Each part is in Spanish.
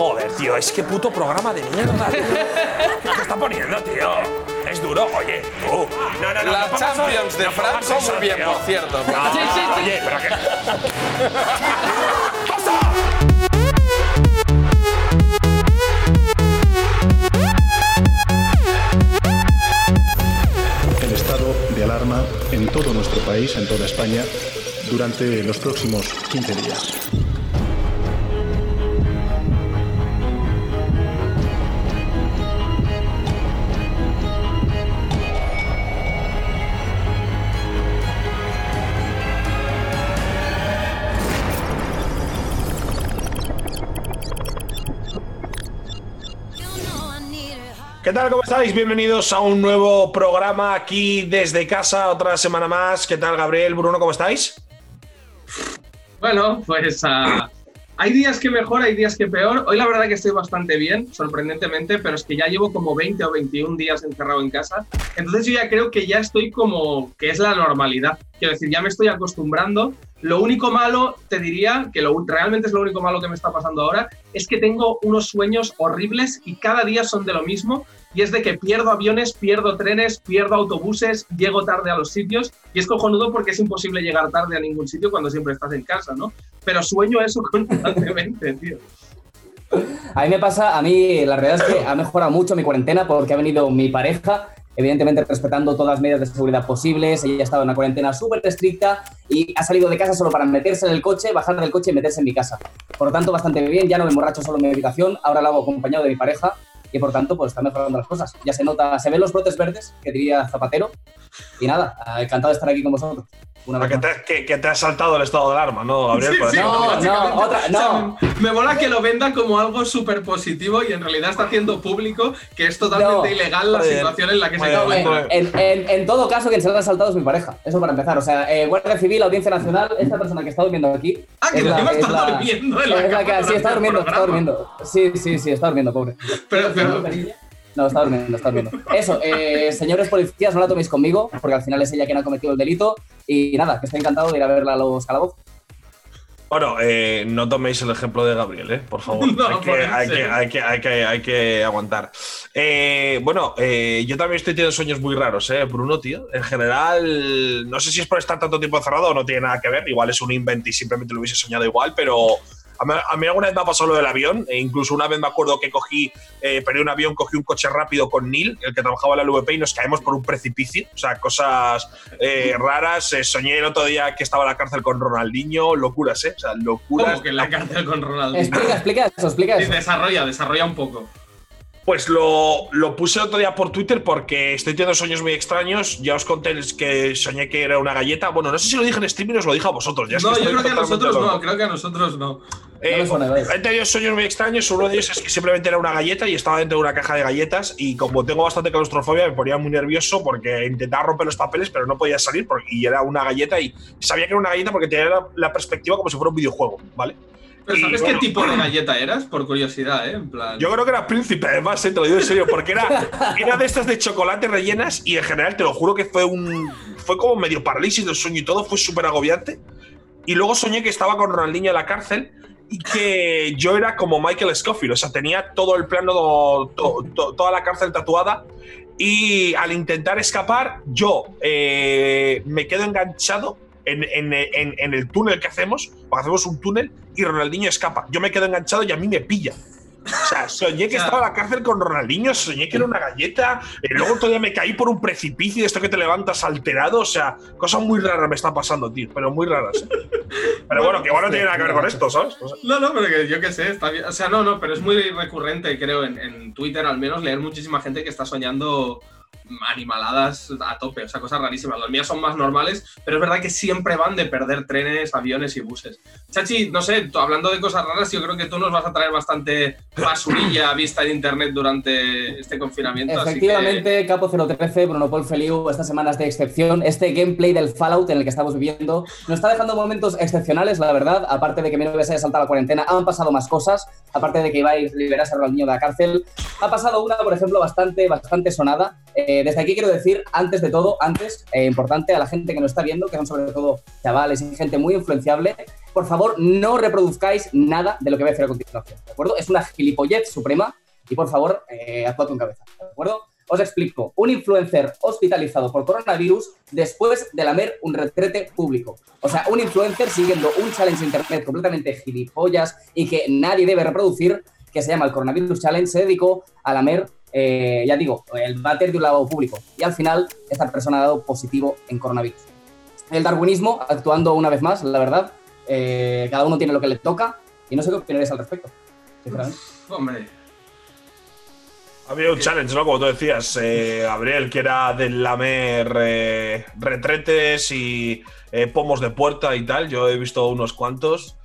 Joder, tío, es que puto programa de mierda, tío. ¿Qué está poniendo, tío? Es duro, oye, tú. No, no, no. Las no pongas- Champions de no Fran pongas son eso, muy bien, tío. por cierto. No, Sí, sí, sí. Oye, pero que. el estado de alarma en todo nuestro país, en toda España, durante los próximos 15 días. ¿Qué tal? ¿Cómo estáis? Bienvenidos a un nuevo programa aquí desde casa, otra semana más. ¿Qué tal, Gabriel? Bruno, ¿cómo estáis? Bueno, pues ah, hay días que mejor, hay días que peor. Hoy la verdad que estoy bastante bien, sorprendentemente, pero es que ya llevo como 20 o 21 días encerrado en casa. Entonces yo ya creo que ya estoy como que es la normalidad. Quiero decir, ya me estoy acostumbrando. Lo único malo, te diría, que lo, realmente es lo único malo que me está pasando ahora, es que tengo unos sueños horribles y cada día son de lo mismo. Y es de que pierdo aviones, pierdo trenes, pierdo autobuses, llego tarde a los sitios. Y es cojonudo porque es imposible llegar tarde a ningún sitio cuando siempre estás en casa, ¿no? Pero sueño eso constantemente, tío. A mí me pasa, a mí la realidad es que ha mejorado mucho mi cuarentena porque ha venido mi pareja, evidentemente respetando todas las medidas de seguridad posibles. Ella ha estado en una cuarentena súper estricta y ha salido de casa solo para meterse en el coche, bajar del coche y meterse en mi casa. Por lo tanto, bastante bien. Ya no me emborracho solo en mi habitación, ahora lo hago acompañado de mi pareja y por tanto, pues está mejorando las cosas. Ya se nota, se ven los brotes verdes, que diría Zapatero. Y nada, encantado de estar aquí con vosotros. Una vez Que más. te, que- que te ha saltado el estado de alarma, ¿no, Gabriel? Sí, Por sí, no, no, otra- O sea, no. me mola que lo venda como algo súper positivo y en realidad está haciendo público que es totalmente No. ilegal la situación en la que se acaba. En, en- en todo caso, quien se lo ha saltado es mi pareja. Eso para empezar. O sea, eh, Guardia Civil, Audiencia Nacional, esta persona que está durmiendo aquí. Ah, que encima es está la- durmiendo en la es la que- Sí, está durmiendo, está durmiendo. Sí, sí, sí, está durmiendo, pobre. Pero, pero, No, está durmiendo, está durmiendo. Eso, eh, señores policías, no la toméis conmigo, porque al final es ella quien ha cometido el delito. Y nada, que estoy encantado de ir a verla a los calabozos. Bueno, eh, no toméis el ejemplo de Gabriel, ¿eh? Por favor. No, hay, que, ponerse. hay, que, hay, que, hay, que, hay que aguantar. Eh, bueno, eh, yo también estoy teniendo sueños muy raros, ¿eh? Bruno, tío. En general, no sé si es por estar tanto tiempo encerrado o no tiene nada que ver. Igual es un invent y simplemente lo hubiese soñado igual, pero a mí, alguna vez me ha pasado lo del avión. E incluso una vez me acuerdo que cogí, eh, perdí un avión, cogí un coche rápido con Neil, el que trabajaba en la LVP, y nos caemos por un precipicio. O sea, cosas eh, raras. Eh, soñé el otro día que estaba en la cárcel con Ronaldinho. Locuras, ¿eh? O sea, locuras. como que en la cárcel con Ronaldo. Explica, explica eso, explica Sí, eso. desarrolla, desarrolla un poco. Pues lo, lo puse el otro día por Twitter porque estoy teniendo sueños muy extraños. Ya os conté que soñé que era una galleta. Bueno, no sé si lo dije en streaming o os lo dije a vosotros. Ya es No, que yo creo que a nosotros loco. no, creo que a nosotros no. Eh, he tenido sueños muy extraños. Uno de ellos es que simplemente era una galleta y estaba dentro de una caja de galletas. Y como tengo bastante claustrofobia, me ponía muy nervioso porque intentaba romper los papeles, pero no podía salir. Porque, y era una galleta y sabía que era una galleta porque tenía la, la perspectiva como si fuera un videojuego, ¿vale? Pero Y, ¿sabes bueno. qué tipo de galleta eras? Por curiosidad, ¿eh? En plan. Yo creo que era príncipe, además, eh, te lo digo en serio, porque era, era de estas de chocolate rellenas y en general te lo juro que fue un. Fue como medio parálisis del sueño y todo, fue súper agobiante. Y luego soñé que estaba con Ronaldinho en la cárcel y que yo era como Michael Scofield, o sea, tenía todo el plano, to- to- toda la cárcel tatuada. Y al intentar escapar, yo eh, me quedo enganchado en, en- el túnel que hacemos, porque hacemos un túnel y Ronaldinho escapa. Yo me quedo enganchado y a mí me pilla. O sea, soñé que estaba en la cárcel con Ronaldinho, soñé que era una galleta, y luego todavía me caí por un precipicio esto que te levantas alterado, o sea, cosas muy raras me están pasando, tío, pero muy raras. ¿eh? Pero bueno, que igual no tiene nada que ver con esto, ¿sabes? O sea, No, no, pero que yo qué sé, está bien. O sea, no, no, pero es muy recurrente, creo, en, en Twitter al menos, leer muchísima gente que está soñando animaladas a tope, o sea, cosas rarísimas. Las mías son más normales, pero es verdad que siempre van de perder trenes, aviones y buses. Chachi, no sé, tú, hablando de cosas raras, yo creo que tú nos vas a traer bastante basurilla vista en internet durante este confinamiento. así que- Efectivamente, Capo 013, Bruno Paul Feliu, estas semanas de excepción, este gameplay del Fallout en el que estamos viviendo, nos está dejando momentos excepcionales, la verdad, aparte de que mi novia se haya saltado la cuarentena, han pasado más cosas, aparte de que iba a liberarse a Ronaldinho de la cárcel, ha pasado una, por ejemplo, bastante, bastante sonada. Eh, desde aquí quiero decir, antes de todo, antes, eh, importante a la gente que nos está viendo, que son sobre todo chavales y gente muy influenciable, por favor, no reproduzcáis nada de lo que voy a decir a continuación, ¿de acuerdo? Es una gilipollez suprema y por favor, eh, actuad con cabeza, ¿de acuerdo? Os explico. Un influencer hospitalizado por coronavirus después de lamer un retrete público. O sea, un influencer siguiendo un challenge internet completamente gilipollas y que nadie debe reproducir, que se llama el Coronavirus Challenge, se dedicó a lamer, eh, ya digo, el váter de un lavabo público. Y al final, esta persona ha dado positivo en coronavirus. El darwinismo, actuando una vez más, la verdad. eh, cada uno tiene lo que le toca y no sé qué opinaréis al respecto. sinceramente. Hombre, Había un challenge, ¿no? Como tú decías, eh, Gabriel, que era de lamer eh, retretes y eh, pomos de puerta y tal. Yo he visto unos cuantos.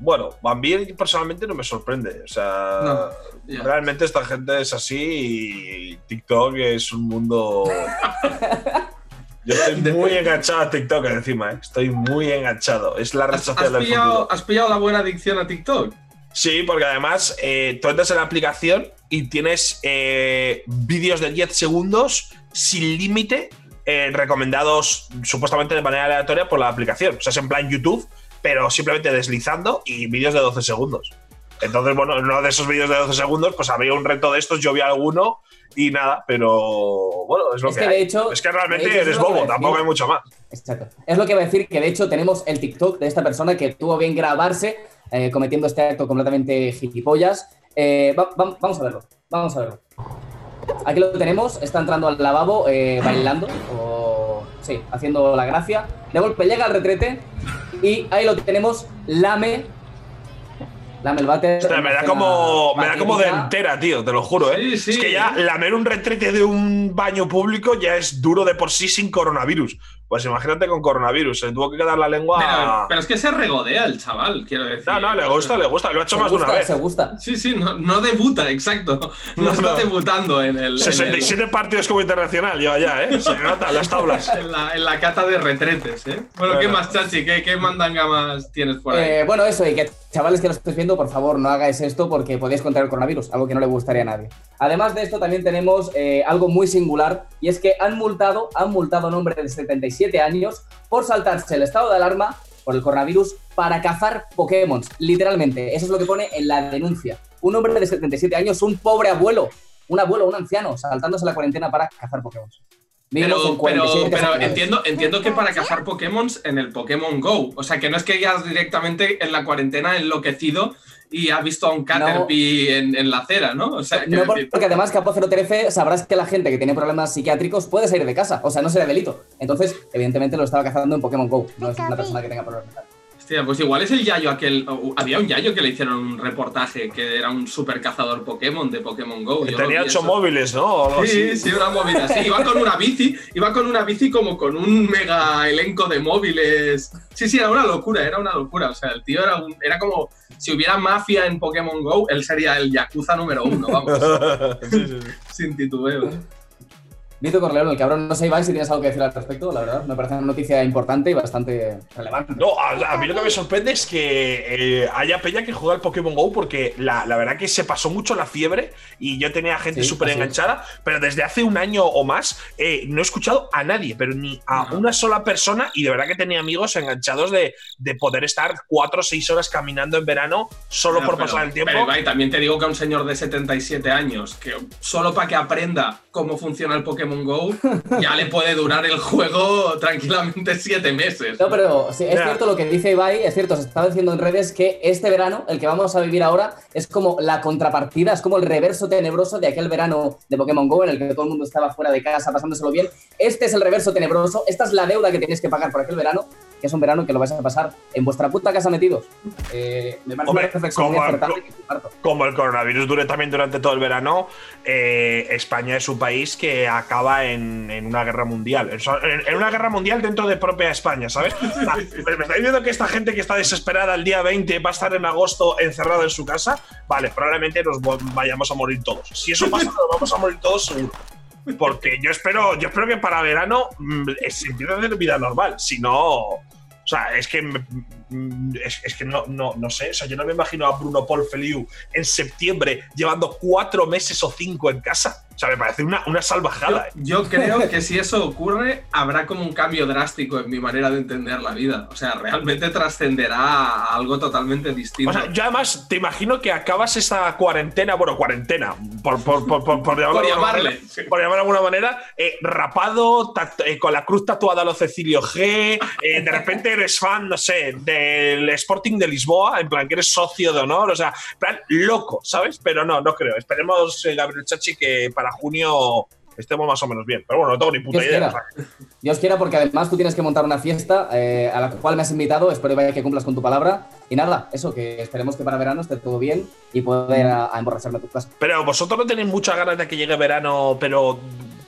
Bueno, a mí personalmente no me sorprende. O sea, No, realmente esta gente es así y TikTok es un mundo. Yo estoy muy enganchado a TikTok encima, ¿eh? Estoy muy enganchado. Es la red ¿has, social del pillado, futuro. has pillado la buena adicción a TikTok? Sí, porque además eh, tú entras en la aplicación y tienes eh, vídeos de 10 segundos sin límite eh, recomendados supuestamente de manera aleatoria por la aplicación. O sea, es en plan YouTube, pero simplemente deslizando y vídeos de 12 segundos. Entonces, bueno, en uno de esos vídeos de 12 segundos, pues había un reto de estos, yo vi alguno y nada, pero bueno, es lo Es que, que hay. de hecho- es que realmente hecho, eres bobo, tampoco hay mucho más. Exacto. Es lo que iba a decir, que de hecho tenemos el TikTok de esta persona que tuvo bien grabarse eh, cometiendo este acto completamente gilipollas. Eh, va- va- vamos a verlo, vamos a verlo. Aquí lo tenemos, está entrando al lavabo eh, bailando, o sí, haciendo la gracia. De golpe llega al retrete y ahí lo tenemos, lame. Lame el. Ostras, me da como, me da como de entera, tío, te lo juro, ¿eh? Sí, sí. Es que ya lamer un retrete de un baño público ya es duro de por sí sin coronavirus. Pues imagínate con coronavirus, se tuvo que quedar la lengua. Pero, pero es que se regodea el chaval, quiero decir. no, no, le gusta, le gusta. Lo ha hecho Se más de una vez. se gusta. Sí, sí, no, no debuta, exacto. No, No, está no. debutando en el. en el- 67 partidos como internacional lleva ya, ¿eh? Se nota las tablas. En la, en la cata de retretes, ¿eh? Bueno, ¿qué más, Chachi? ¿Qué, qué mandanga más tienes por ahí? Eh, bueno, eso, y que chavales que lo estéis viendo, por favor, no hagáis esto porque podéis contraer el coronavirus, algo que no le gustaría a nadie. Además de esto, también tenemos eh, algo muy singular, y es que han multado, han multado a un hombre de 77 años por saltarse el estado de alarma por el coronavirus para cazar Pokémon, literalmente. Eso es lo que pone en la denuncia. Un hombre de 77 años, un pobre abuelo, un abuelo, un anciano, saltándose la cuarentena para cazar Pokémon. Pero, en 47 pero, entiendo, entiendo que para cazar Pokémon en el Pokémon Go. O sea, que no es que hayas directamente en la cuarentena enloquecido y ha visto a un Caterpie en, en la acera, ¿no? O sea, No, porque decir- además Capo 013 sabrás que la gente que tiene problemas psiquiátricos puede salir de casa, o sea, no será delito. Entonces, evidentemente lo estaba cazando en Pokémon Go, no es una persona que tenga problemas mentales. Hostia, pues igual es el Yayo aquel. Había un Yayo que le hicieron un reportaje que era un super cazador Pokémon de Pokémon Go. Yo lo Tenía ocho móviles, ¿no? Sí, así. sí, una movida. Sí, iba con una bici, iba con una bici como con un mega elenco de móviles. Sí, sí, era una locura, era una locura. O sea, el tío era, un, era como si hubiera mafia en Pokémon Go, él sería el Yakuza número uno, vamos, Sí, sí, sí. sin titubeo. Vito Corleone, el cabrón, no sé, Iván, si tienes algo que decir al respecto, la verdad, me parece una noticia importante y bastante relevante. No, a, a mí lo que me sorprende es que eh, haya peña que juega al Pokémon Go porque la, la verdad que se pasó mucho la fiebre y yo tenía gente Sí, súper es. enganchada, pero desde hace un año o más eh, no he escuchado a nadie, pero ni a Ajá. una sola persona y de verdad que tenía amigos enganchados de, de poder estar cuatro o seis horas caminando en verano solo por pero- pasar el tiempo. Pero Ibai, también te digo que a un señor de 77 años, que solo para que aprenda cómo funciona el Pokémon Go, ya le puede durar el juego tranquilamente siete meses. No, pero sí, es Ya. cierto lo que dice Ibai, es cierto, se está diciendo en redes que este verano, el que vamos a vivir ahora, es como la contrapartida, es como el reverso tenebroso de aquel verano de Pokémon GO en el que todo el mundo estaba fuera de casa pasándoselo bien. Este es el reverso tenebroso, esta es la deuda que tenéis que pagar por aquel verano, que es un verano que lo vais a pasar en vuestra puta casa metidos. Eh, me parece Hombre, una reflexión como- que como el coronavirus dure también durante todo el verano, eh, España es un país que acaba en, en una guerra mundial. En, una guerra mundial dentro de propia España, ¿sabes? ¿Me estáis diciendo que esta gente que está desesperada el día 20 va a estar en agosto encerrada en su casa? Vale, probablemente nos vayamos a morir todos. Si eso pasa, nos vamos a morir todos seguro. Porque yo espero, yo espero que para verano mm, se empiece a hacer vida normal. Si no. O sea, es que, mm, es, es que no, no, no sé. O sea, yo no me imagino a Bruno Paul Feliu en septiembre llevando cuatro meses o cinco en casa. O sea, me parece una, una salvajada. ¿eh? Yo, creo que si eso ocurre, habrá como un cambio drástitico en mi manera de entender la vida. O sea, realmente trascenderá a algo totalmente distinto. O sea, yo además te imagino que acabas esa cuarentena, bueno, cuarentena, por, por, por, por, por llamarlo, Por llamarle, sí. manera, por llamarlo de alguna manera, eh, rapado, eh, con la cruz tatuada a lo Cecilio G, eh, de repente eres fan, no sé, del Sporting de Lisboa, en plan que eres socio de honor, o sea, en plan loco, ¿sabes? Pero no, no creo. Esperemos, Gabriel Chachi, que para junio estemos más o menos bien. Pero bueno, no tengo ni puta Dios idea. quiera. Dios quiera, porque además tú tienes que montar una fiesta eh, a la cual me has invitado. Espero que cumplas con tu palabra. Y nada, eso, que esperemos que para verano esté todo bien y poder a, a emborracharme a tu casa. Pero vosotros no tenéis muchas ganas de que llegue verano, pero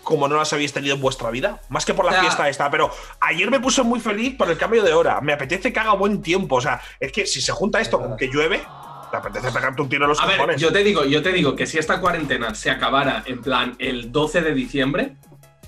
como no las habéis tenido en vuestra vida, más que por la fiesta esta. Pero ayer me puse muy feliz por el cambio de hora. Me apetece que haga buen tiempo. O sea, es que si se junta esto con que llueve, te apetece pegarte un tiro en los A ver, yo te digo, yo te digo que si esta cuarentena se acabara en plan el 12 de diciembre,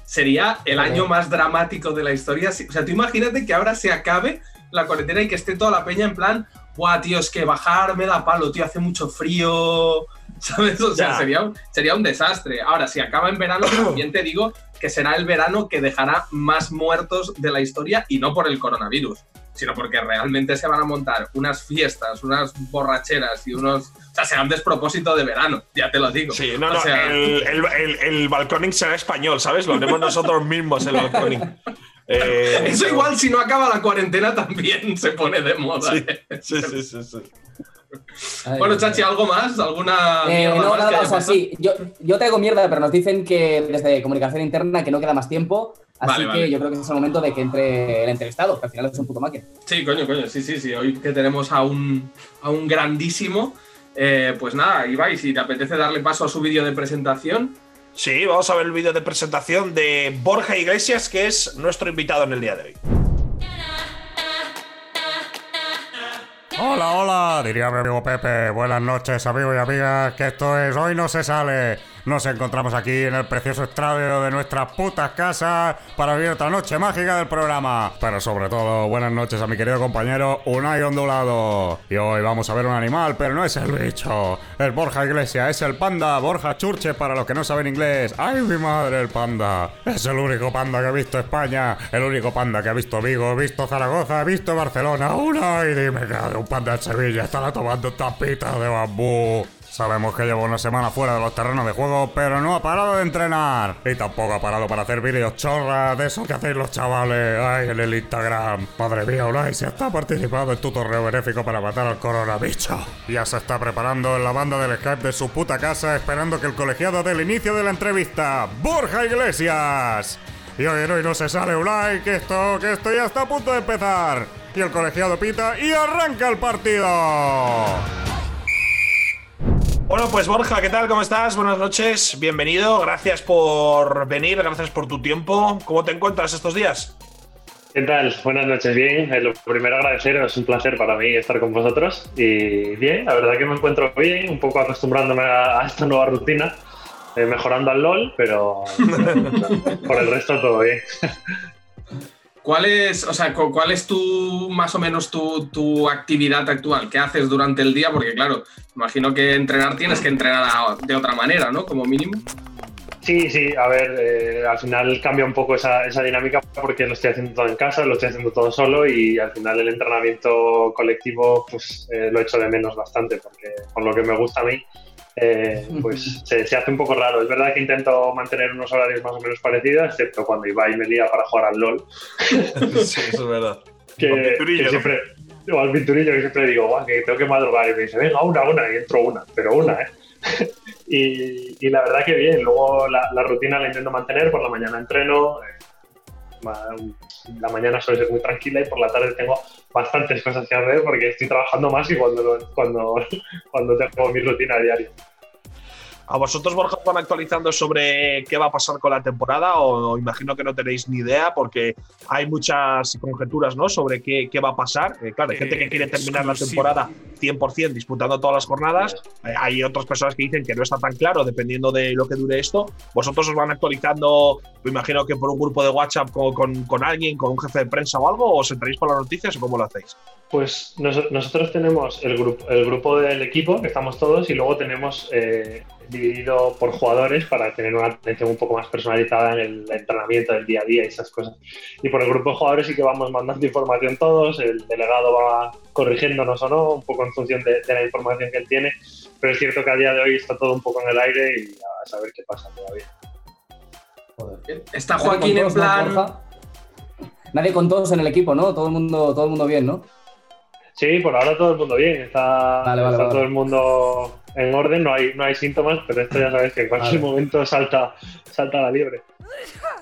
sería el año más dramático de la historia. O sea, tú imagínate que ahora se acabe la cuarentena y que esté toda la peña en plan, guau, tío, es que bajar me da palo, tío, hace mucho frío. ¿Sabes? O sea, sería un, sería un desastre. Ahora, si acaba en verano, también te digo que será el verano que dejará más muertos de la historia y no por el coronavirus, sino porque realmente se van a montar unas fiestas, unas borracheras y unos. O sea, será un despropósito de verano, ya te lo digo. Sí, no, O no, sea, el, el, el, el balconing será español, ¿sabes? Lo haremos nosotros mismos el balconing. Eh, Eso pero- igual si no acaba la cuarentena también se pone de moda. Sí, ¿eh? sí, sí, sí, sí. Ay, Bueno, Chachi. ¿algo más? ¿Alguna Eh, no, más nada, que haya o sea, pasado? sí, yo, yo traigo mierda, pero nos dicen que desde comunicación interna que no queda más tiempo, así Vale, que vale. yo creo que es el momento de que entre el entrevistado, que al final es un puto máquina. Sí, coño, coño, sí, sí, sí. Hoy que tenemos a un, a un grandísimo, eh, pues nada, Ibai, si te apetece darle paso a su vídeo de presentación. Sí, vamos a ver el vídeo de presentación de Borja Iglesias, que es nuestro invitado en el día de hoy. Hola, hola, diría mi amigo Pepe. Buenas noches, amigos y amigas. Que esto es Hoy No Se Sale. Nos encontramos aquí en el precioso estrado de nuestras putas casas para vivir otra noche mágica del programa. Pero sobre todo, buenas noches a mi querido compañero Unai Ondulado. Y hoy vamos a ver un animal, pero no es el bicho. Es Borja Iglesias, es el panda. Borja Churche para los que no saben inglés. ¡Ay, mi madre, el panda! Es el único panda que ha visto España. El único panda que ha visto Vigo, visto Zaragoza, visto Barcelona. Unai, dime que un panda en Sevilla estará tomando tapitas de bambú. Sabemos que lleva una semana fuera de los terrenos de juego, pero no ha parado de entrenar. Y tampoco ha parado para hacer vídeos chorras de eso que hacéis los chavales. Ay, en el Instagram. Madre mía, Unai se está participando en tu torneo benéfico para matar al coronavirus. Ya se está preparando en la banda del Skype de su puta casa, esperando que el colegiado dé el inicio de la entrevista. ¡Borja Iglesias! Y hoy en hoy no se sale Unai, que esto, que esto ya está a punto de empezar. Y el colegiado pita y arranca el partido. Bueno, pues Borja, ¿qué tal? ¿Cómo estás? Buenas noches, bienvenido, gracias por venir, gracias por tu tiempo. ¿Cómo te encuentras estos días? ¿Qué tal? Buenas noches, bien. Eh, Lo primero agradeceros, es un placer para mí estar con vosotros. Y bien, la verdad que me encuentro bien, un poco acostumbrándome a, a esta nueva rutina, eh, mejorando al LOL, pero, por el resto todo bien. ¿Cuál es, o sea, cu- cuál es tu, más o menos tu, tu actividad actual? ¿Qué haces durante el día? Porque claro, imagino que entrenar tienes que entrenar de otra manera, ¿no? Como mínimo. Sí, sí, a ver, eh, al final cambia un poco esa, esa dinámica porque lo estoy haciendo todo en casa, lo estoy haciendo todo solo y al final el entrenamiento colectivo pues eh, lo echo de menos bastante porque con lo que me gusta a mí eh, pues se, se hace un poco raro. Es verdad que intento mantener unos horarios más o menos parecidos, excepto cuando Ibai me lía para jugar al LOL, Sí, eso es verdad. que, Al pinturillo, que ¿no? siempre, o al pinturillo que siempre digo, "Guau, que tengo que madrugar y me dice, venga, una, una, y entro una, pero una, ¿eh? y, y la verdad que bien, luego la, la rutina la intento mantener, por la mañana entreno, eh, la mañana suele ser muy tranquila y por la tarde tengo bastantes cosas que hacer porque estoy trabajando más y cuando, cuando, cuando tengo mi rutina diaria. ¿A vosotros, Borja, os van actualizando sobre qué va a pasar con la temporada? O imagino que no tenéis ni idea porque hay muchas conjeturas ¿no? sobre qué, qué va a pasar. Eh, claro, hay gente que quiere terminar la temporada 100% disputando todas las jornadas. Eh, hay otras personas que dicen que no está tan claro dependiendo de lo que dure esto. Vosotros os van actualizando, me imagino que por un grupo de WhatsApp con, con- con alguien, con un jefe de prensa o algo, o os enteráis por las noticias o cómo lo hacéis. Pues nos- nosotros tenemos el grupo, el grupo del equipo, que estamos todos, y luego tenemos eh, dividido por jugadores para tener una atención un poco más personalizada en el entrenamiento del día a día y esas cosas. Y por el grupo de jugadores sí que vamos mandando información todos, el delegado va corrigiéndonos o no, un poco en función de, la información que él tiene, pero es cierto que a día de hoy está todo un poco en el aire y a saber qué pasa todavía. Está Joaquín en plan... Nadie con todos en el equipo, ¿no? Todo el mundo, todo el mundo bien, ¿no? Sí, por ahora todo el mundo bien. Está, todo el mundo en orden, no hay, no hay síntomas, pero esto ya sabes que en cualquier momento salta, salta la liebre.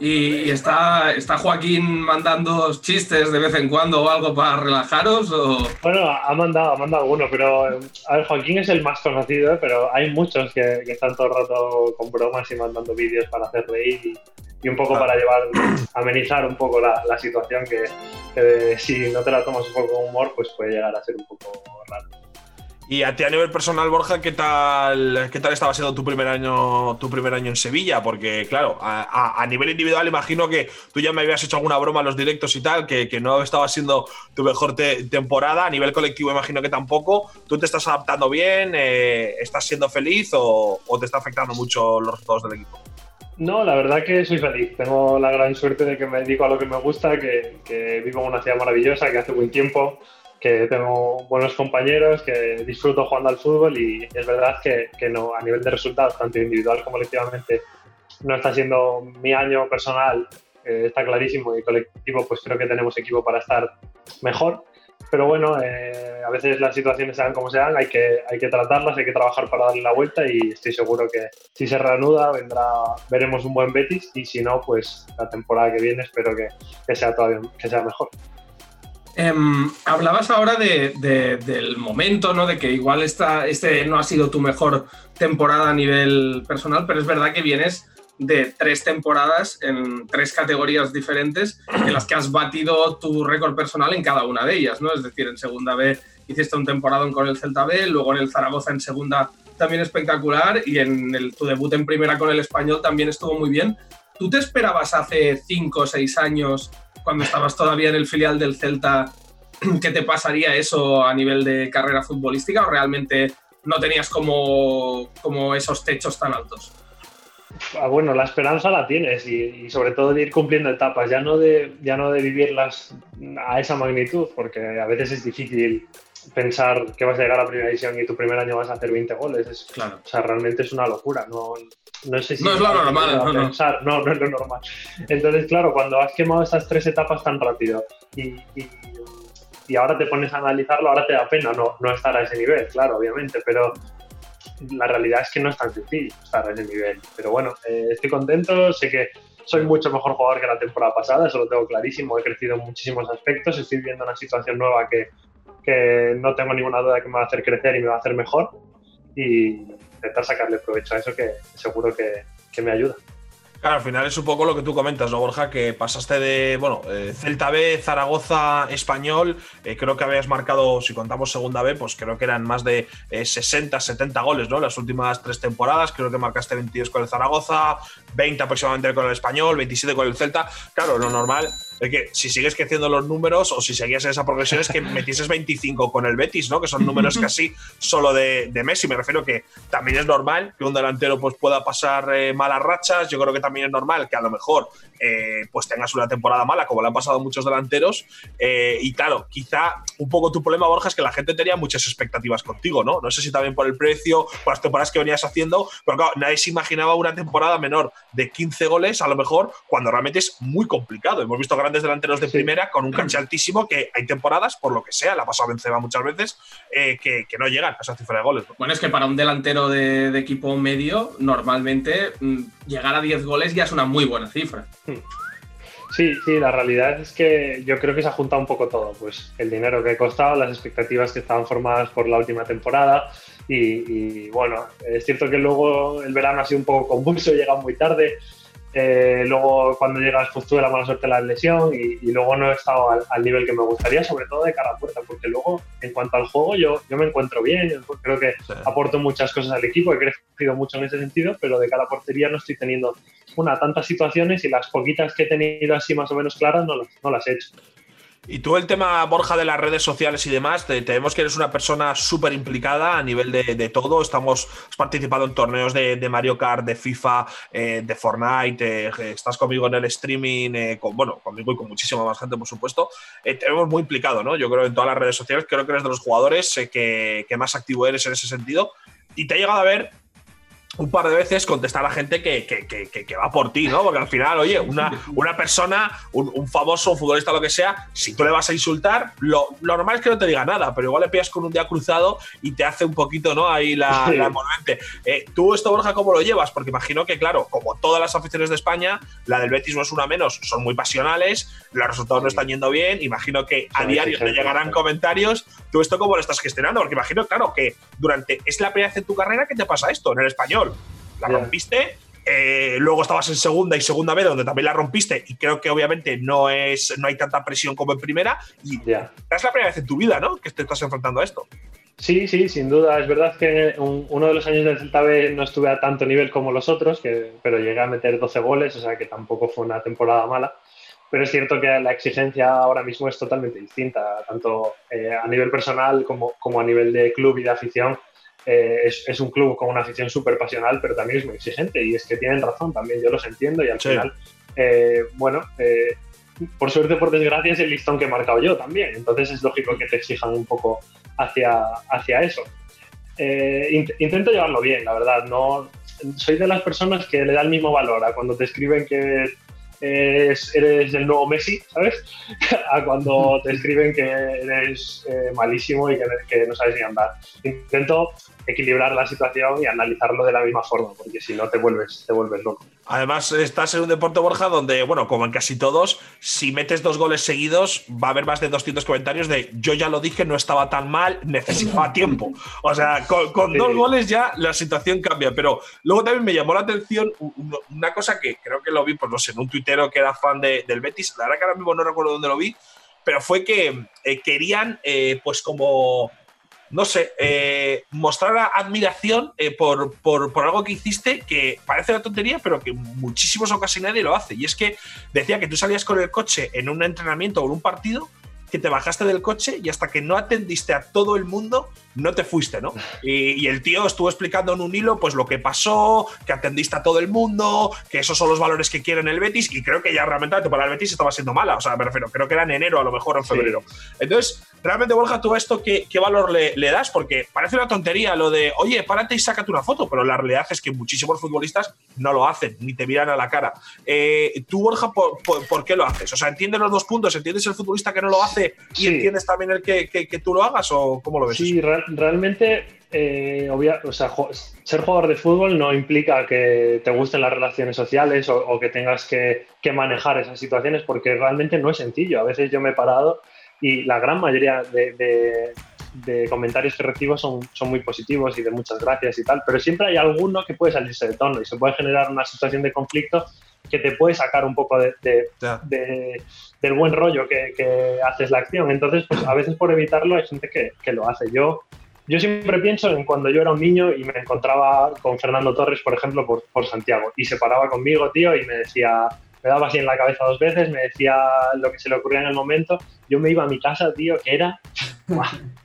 ¿Y, está, está Joaquín mandando chistes de vez en cuando o algo para relajaros? O... Bueno, ha mandado, ha mandado alguno, pero a ver, Joaquín es el más conocido, pero hay muchos que, que, están todo el rato con bromas y mandando vídeos para hacer reír y, y un poco para llevar, amenizar un poco la, la situación que, si no te la tomas un poco con humor, pues puede llegar a ser un poco raro. Y a ti a nivel personal, Borja, ¿qué tal, qué tal estaba siendo tu primer año, tu primer año en Sevilla? Porque, claro, a, nivel individual imagino que tú ya me habías hecho alguna broma en los directos y tal, que, que no estaba siendo tu mejor temporada. A nivel colectivo imagino que tampoco. ¿Tú te estás adaptando bien? Eh, ¿Estás siendo feliz o, te está afectando mucho los resultados del equipo? No, la verdad que soy feliz. Tengo la gran suerte de que me dedico a lo que me gusta, que, vivo en una ciudad maravillosa, que hace buen tiempo, que tengo buenos compañeros, que disfruto jugando al fútbol y es verdad que, no, a nivel de resultados, tanto individual como colectivamente, no está siendo mi año personal, eh, está clarísimo y colectivo, pues creo que tenemos equipo para estar mejor pero bueno, eh, a veces las situaciones sean como sean, hay que, hay que tratarlas, hay que trabajar para darle la vuelta y estoy seguro que si se reanuda vendrá, veremos un buen Betis y si no, pues la temporada que viene espero que, sea todavía que sea mejor. Em, hablabas ahora del momento, ¿no? De que igual esta, este no ha sido tu mejor temporada a nivel personal, pero es verdad que vienes de tres temporadas en tres categorías diferentes en las que has batido tu récord personal en cada una de ellas, ¿no? Es decir, en segunda B hiciste un temporada con el Celta B, luego en el Zaragoza en segunda también espectacular y en el, tu debut en primera con el Español también estuvo muy bien. ¿Tú te esperabas hace cinco o seis años, cuando estabas todavía en el filial del Celta, que te pasaría eso a nivel de carrera futbolística o realmente no tenías como, como esos techos tan altos? Ah, bueno, la esperanza la tienes y, sobre todo de ir cumpliendo etapas, ya no, de, ya no de vivirlas a esa magnitud, porque a veces es difícil pensar que vas a llegar a la primera división y tu primer año vas a hacer 20 goles. Es, claro. O sea, realmente es una locura. No, no sé si no es lo normal. No, pensar. No. no, es lo normal. Entonces, claro, cuando has quemado esas tres etapas tan rápido y, y, y, ahora te pones a analizarlo, ahora te da pena no, no estar a ese nivel, claro, obviamente, pero la realidad es que no es tan sencillo estar en ese nivel. Pero bueno, eh, estoy contento, sé que soy mucho mejor jugador que la temporada pasada, eso lo tengo clarísimo, he crecido en muchísimos aspectos, estoy viendo una situación nueva que, que no tengo ninguna duda que me va a hacer crecer y me va a hacer mejor y intentar sacarle provecho a eso que seguro que, que me ayuda. Claro, al final es un poco lo que tú comentas, ¿no, Borja? Que pasaste de, bueno, eh, Celta B, Zaragoza, Español. Eh, creo que habías marcado, si contamos segunda B, pues creo que eran más de 60, eh, 70 goles, ¿no? Las últimas tres temporadas. Creo que marcaste 22 con el Zaragoza, 20 aproximadamente con el Español, 27 con el Celta. Claro, lo normal es que si sigues creciendo los números o si seguías en esa progresión es que metieses 25 con el Betis, ¿no? Que son números casi solo de, de Messi. Me refiero que también es normal que un delantero pues, pueda pasar malas rachas. Yo creo que también es normal que a lo mejor eh, pues tengas una temporada mala, como le han pasado muchos delanteros. Eh, y claro, quizá un poco tu problema, Borja, es que la gente tenía muchas expectativas contigo, ¿no? No sé si también por el precio, por las temporadas que venías haciendo, pero claro, nadie se imaginaba una temporada menor de 15 goles, a lo mejor, cuando realmente es muy complicado. Hemos visto grandes delanteros de primera con un canche altísimo que hay temporadas, por lo que sea, la ha pasado Benzema muchas veces, eh, que, no llegan a esa cifra de goles. Bueno, es que para un delantero de, equipo medio, normalmente mm, llegar a 10 goles ya es una muy buena cifra. Sí, sí, la realidad es que yo creo que se ha juntado un poco todo, pues el dinero que ha costado, las expectativas que estaban formadas por la última temporada y, y bueno, es cierto que luego el verano ha sido un poco convulso, llega muy tarde, eh, luego cuando llegas pues tuve la mala suerte de la lesión y, luego no he estado al, nivel que me gustaría, sobre todo de cara a puerta, porque luego en cuanto al juego yo, yo me encuentro bien, creo que aporto muchas cosas al equipo, he crecido mucho en ese sentido, pero de cara a portería no estoy teniendo una tantas situaciones y las poquitas que he tenido así más o menos claras no las, no las he hecho. Y tú el tema, Borja, de las redes sociales y demás, te, vemos que eres una persona súper implicada a nivel de, todo. Estamos has participado en torneos de, Mario Kart, de FIFA, eh, de Fortnite, eh, estás conmigo en el streaming, eh, con, bueno, conmigo y con muchísima más gente, por supuesto. te vemos muy implicado, ¿no? Yo creo en todas las redes sociales, creo que eres de los jugadores que, que más activo eres en ese sentido. Y te ha llegado a ver un par de veces contestar a la gente que, que, que, va por ti, ¿no? Porque al final, oye, una, una persona, un, famoso, un futbolista, lo que sea, si tú le vas a insultar, lo, normal es que no te diga nada, pero igual le pillas con un día cruzado y te hace un poquito, ¿no? Ahí la, la eh, ¿Tú esto, Borja, cómo lo llevas? Porque imagino que, claro, como todas las aficiones de España, la del Betis no es una menos, son muy pasionales, los resultados no están yendo bien, imagino que a diario te llegarán comentarios. ¿Tú esto cómo lo estás gestionando? Porque imagino, claro, que durante. Es la primera vez en tu carrera que te pasa esto, en el español la rompiste. Eh, luego estabas en segunda y segunda vez, donde también la rompiste, y creo que obviamente no, es, no hay tanta presión como en primera. Y es la primera vez en tu vida, ¿no? Que te estás enfrentando a esto. Sí, sí, sin duda. Es verdad que uno de los años del Celta B no estuve a tanto nivel como los otros, que, pero llegué a meter 12 goles, o sea que tampoco fue una temporada mala. Pero es cierto que la exigencia ahora mismo es totalmente distinta, tanto eh, a nivel personal como, como a nivel de club y de afición eh, es, un club con una afición súper pasional, pero también es muy exigente y es que tienen razón también, yo los entiendo y al final, eh, bueno, eh, por suerte, por desgracia, es el listón que he marcado yo también, entonces es lógico que te exijan un poco hacia, hacia eso. intento llevarlo bien, la verdad, no soy de las personas que le da el mismo valor a cuando te escriben que eres el nuevo Messi, ¿sabes? a cuando te escriben que eres malísimo y que, que, no sabes ni andar. Intento equilibrar la situación y analizarlo de la misma forma, porque si no te vuelves, te vuelves loco. Además, estás en un deporte, Borja, donde, bueno, como en casi todos, si metes dos goles seguidos, va a haber más de 200 comentarios de yo ya lo dije, no estaba tan mal, necesitaba tiempo. O sea, con, dos goles ya la situación cambia. Pero luego también me llamó la atención una cosa que creo que lo vi, pues no sé, en un tuitero que era fan del Betis, la verdad que ahora mismo no recuerdo dónde lo vi, pero fue que eh, querían, eh, pues como no sé, eh, mostrar admiración eh, por, algo que hiciste que parece una tontería, pero que en muchísimas ocasiones nadie lo hace. Y es que decía que tú salías con el coche en un entrenamiento o en un partido, que te bajaste del coche y hasta que no atendiste a todo el mundo, no te fuiste, ¿no? Y, el tío estuvo explicando en un hilo pues lo que pasó, que atendiste a todo el mundo, que esos son los valores que quieren el Betis y creo que ya realmente para el Betis estaba siendo mala, o sea, me refiero, creo que era en enero a lo mejor o en febrero. Entonces, realmente Borja, tú a esto qué, qué valor le, le, das? Porque parece una tontería lo de, oye, párate y sácate una foto, pero la realidad es que muchísimos futbolistas no lo hacen, ni te miran a la cara. Eh, tú, Borja, ¿por, por, qué lo haces? O sea, ¿entiendes los dos puntos? ¿Entiendes el futbolista que no lo hace y entiendes también el que, que, que, tú lo hagas o cómo lo ves? Sí, realmente, eh, o sea, ser jugador de fútbol no implica que te gusten las relaciones sociales o, que tengas que, manejar esas situaciones, porque realmente no es sencillo. A veces yo me he parado y la gran mayoría de, comentarios que recibo son, son muy positivos y de muchas gracias y tal, pero siempre hay alguno que puede salirse de tono y se puede generar una situación de conflicto que te puede sacar un poco de, del buen rollo que, haces la acción. Entonces, pues a veces por evitarlo hay gente que, que, lo hace. Yo, yo siempre pienso en cuando yo era un niño y me encontraba con Fernando Torres, por ejemplo, por, por Santiago, y se paraba conmigo, tío, y me decía, me daba así en la cabeza dos veces, me decía lo que se le ocurría en el momento. Yo me iba a mi casa, tío, que era,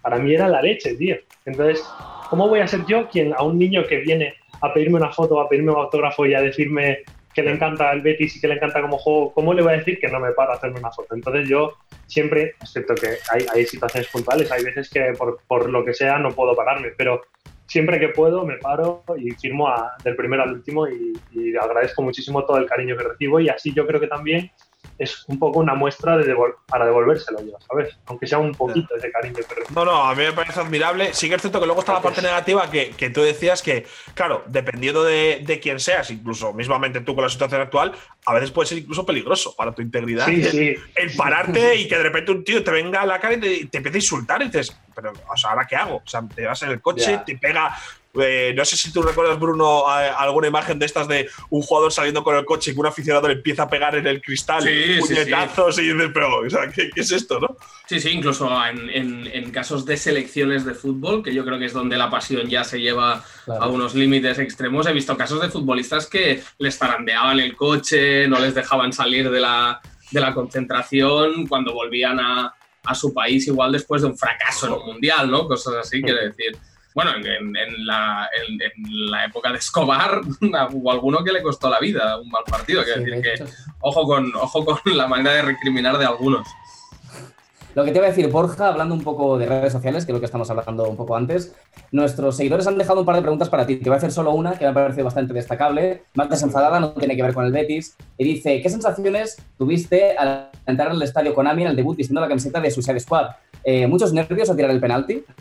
para mí era la leche, tío. Entonces, ¿cómo voy a ser yo quien a un niño que viene a pedirme una foto, a pedirme un autógrafo y a decirme que le encanta el Betis y que le encanta como juego, ¿cómo le voy a decir que no me paro a hacerme una foto? Entonces yo siempre, excepto que hay, hay situaciones puntuales, hay veces que por, por, lo que sea no puedo pararme, pero siempre que puedo me paro y firmo del primero al último y, y agradezco muchísimo todo el cariño que recibo y así yo creo que también es un poco una muestra de para devolvérselo yo, ¿sabes? Aunque sea un poquito ese cariño. No, no, a mí me parece admirable. Sí que es cierto que luego está la parte negativa que, que tú decías que, claro, dependiendo de, de, quién seas, incluso mismamente tú con la situación actual, a veces puede ser incluso peligroso para tu integridad. Sí, sí. El pararte y que de repente un tío te venga a la cara y te, te empiece a insultar y dices, pero, o sea, ¿ahora qué hago? O sea, te vas en el coche, te pega eh, no sé si tú recuerdas, Bruno, alguna imagen de estas de un jugador saliendo con el coche y que un aficionado le empieza a pegar en el cristal puñetazos y dices, pero, ¿qué, es esto, no? Sí, sí, incluso en, casos de selecciones de fútbol, que yo creo que es donde la pasión ya se lleva a unos límites extremos, he visto casos de futbolistas que les zarandeaban el coche, no les dejaban salir de la, de la concentración cuando volvían a, a su país, igual después de un fracaso en un mundial, ¿no? Cosas así, quiero decir. Bueno, en, en, la, en, la, época de Escobar hubo alguno que le costó la vida, un mal partido. Quiero decir que ojo con, ojo con la manera de recriminar de algunos. Lo que te iba a decir, Borja, hablando un poco de redes sociales, que es lo que estamos hablando un poco antes, nuestros seguidores han dejado un par de preguntas para ti. Te voy a hacer solo una que me ha parecido bastante destacable, más desenfadada, no tiene que ver con el Betis. Y dice, ¿qué sensaciones tuviste al entrar al estadio Konami en el debut vistiendo la camiseta de Suicide Squad? Eh, ¿Muchos nervios a tirar el penalti?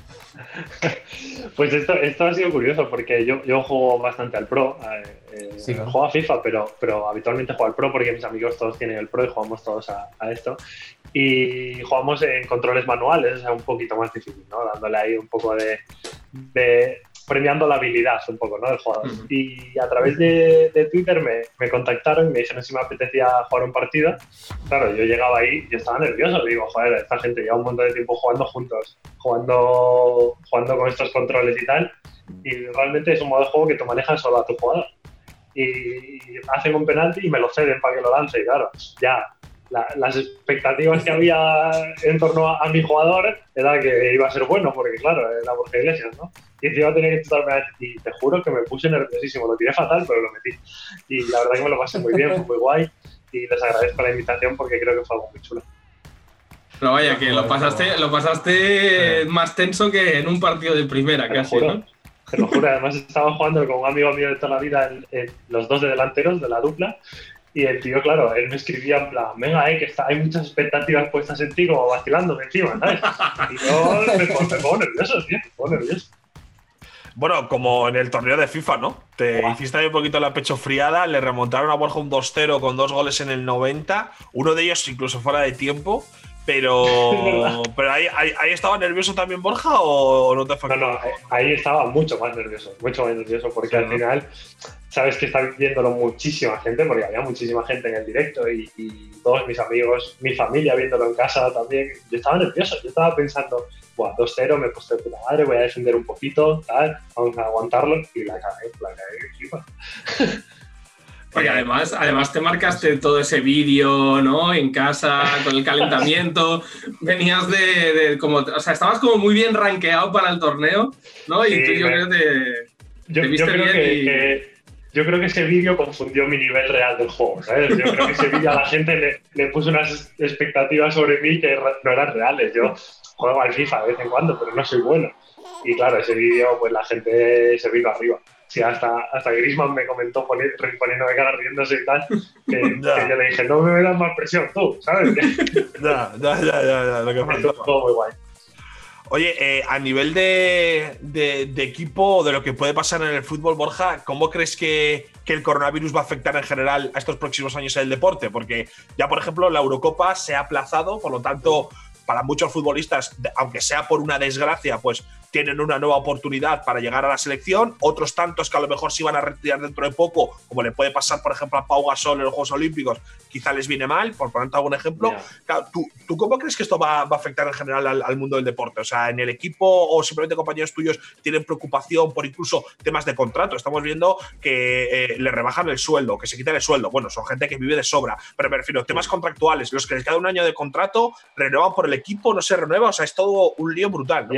Pues esto, esto ha sido curioso porque yo, juego bastante al Pro. Eh, eh Juego a FIFA, pero, pero habitualmente juego al Pro porque mis amigos todos tienen el Pro y jugamos todos a, a esto y jugamos en controles manuales, o sea, un poquito más difícil, ¿no? Dándole ahí un poco de, premiando la habilidad un poco, ¿no? Del jugador. Y a través de, de Twitter me, me, contactaron y me dijeron si me apetecía jugar un partido. Claro, yo llegaba ahí y estaba nervioso, digo, joder, esta gente lleva un montón de tiempo jugando juntos, jugando, jugando con estos controles y tal, y realmente es un modo de juego que tú manejas solo a tu jugador. Y hacen un penalti y me lo ceden para que lo lance, y claro, ya las expectativas que había en torno a, mi jugador era que iba a ser bueno, porque claro, era Borja Iglesias, ¿no? Y encima tenía que chutarme y te juro que me puse nerviosísimo, lo tiré fatal, pero lo metí. Y la verdad que me lo pasé muy bien, fue muy guay y les agradezco la invitación porque creo que fue algo muy chulo. No, vaya, que lo pasaste, lo pasaste más tenso que en un partido de primera, casi, ¿no? Te lo juro, además estaba jugando con un amigo mío de toda la vida, en los dos de delanteros de la dupla, y el tío, claro, él me escribía en plan, venga, eh, que está, hay muchas expectativas puestas en ti, como vacilándome encima, ¿sabes? Y yo me, pongo, nervioso, tío, me pongo nervioso. Bueno, como en el torneo de FIFA, ¿no? Te hiciste ahí un poquito la pecho friada, le remontaron a Borja un 2-0 con dos goles en el 90, uno de ellos incluso fuera de tiempo, pero, pero ahí, ahí, estaba nervioso también Borja o no te fue No, no, ahí estaba mucho más nervioso, mucho más nervioso, porque al final sabes que está viéndolo muchísima gente, porque había muchísima gente en el directo y, todos mis amigos, mi familia viéndolo en casa también. Yo estaba nervioso, yo estaba pensando, Buah, 2-0, me he puesto de puta madre, voy a defender un poquito, tal, vamos a aguantarlo y la cagué, la cagué Porque además, además te marcaste todo ese vídeo, ¿no? En casa, con el calentamiento. Venías de, como, o sea, estabas como muy bien rankeado para el torneo, ¿no? Y tú yo creo que yo, yo creo que, yo creo que ese vídeo confundió mi nivel real del juego, ¿sabes? Yo creo que ese vídeo a la gente le, le, puso unas expectativas sobre mí que no eran reales. Yo juego al FIFA de vez en cuando, pero no soy bueno. Y claro, ese vídeo, pues la gente se vino arriba. Sí, hasta, hasta Grisman me comentó poniéndome cara riéndose y tal, que, yo le dije, no me das más presión tú, ¿sabes? ya, ya, ya, ya, lo que. Todo muy guay. Oye, eh, a nivel de, de, equipo, de lo que puede pasar en el fútbol, Borja, ¿cómo crees que, que, el coronavirus va a afectar en general a estos próximos años en el deporte? Porque ya, por ejemplo, la Eurocopa se ha aplazado, por lo tanto, para muchos futbolistas, aunque sea por una desgracia, pues tienen una nueva oportunidad para llegar a la selección, otros tantos que a lo mejor se iban a retirar dentro de poco, como le puede pasar, por ejemplo, a Pau Gasol en los Juegos Olímpicos, quizá les viene mal, por ponerte algún ejemplo. ¿tú, ¿tú, cómo crees que esto va, va a afectar en general al, mundo del deporte? O sea, en el equipo o simplemente compañeros tuyos tienen preocupación por incluso temas de contrato. Estamos viendo que eh, le rebajan el sueldo, que se quitan el sueldo. Bueno, son gente que vive de sobra, pero me refiero a temas contractuales, los que les queda un año de contrato, renuevan por el equipo, no se renueva, o sea, es todo un lío brutal. ¿no?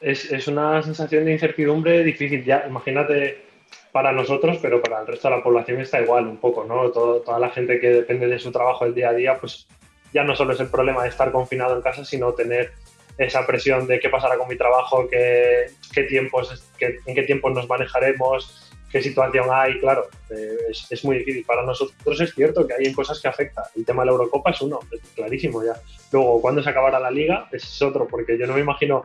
Es, es, una sensación de incertidumbre difícil. Ya, imagínate para nosotros, pero para el resto de la población está igual un poco, ¿no? toda la gente que depende de su trabajo el día a día, pues ya no solo es el problema de estar confinado en casa, sino tener esa presión de qué pasará con mi trabajo, qué, qué tiempos, qué, en qué tiempos nos manejaremos, qué situación hay, claro, eh, es, es, muy difícil. Para nosotros es cierto que hay cosas que afectan. El tema de la Eurocopa es uno, es clarísimo ya. Luego, cuando se acabará la liga, es otro, porque yo no me imagino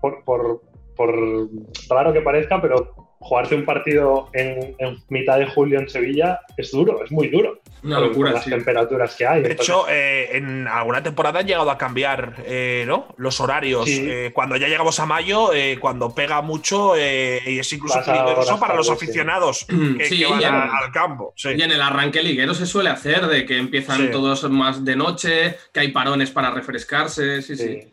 por, por, por raro que parezca, pero jugarte un partido en, mitad de julio en Sevilla es duro, es muy duro. Una locura. las temperaturas que hay. De hecho, eh, en alguna temporada han llegado a cambiar eh, ¿no? los horarios. Eh, cuando ya llegamos a mayo, cuando pega mucho y es incluso peligroso para los aficionados que, van al campo. Y en el arranque liguero se suele hacer de que empiezan todos más de noche, que hay parones para refrescarse. sí. sí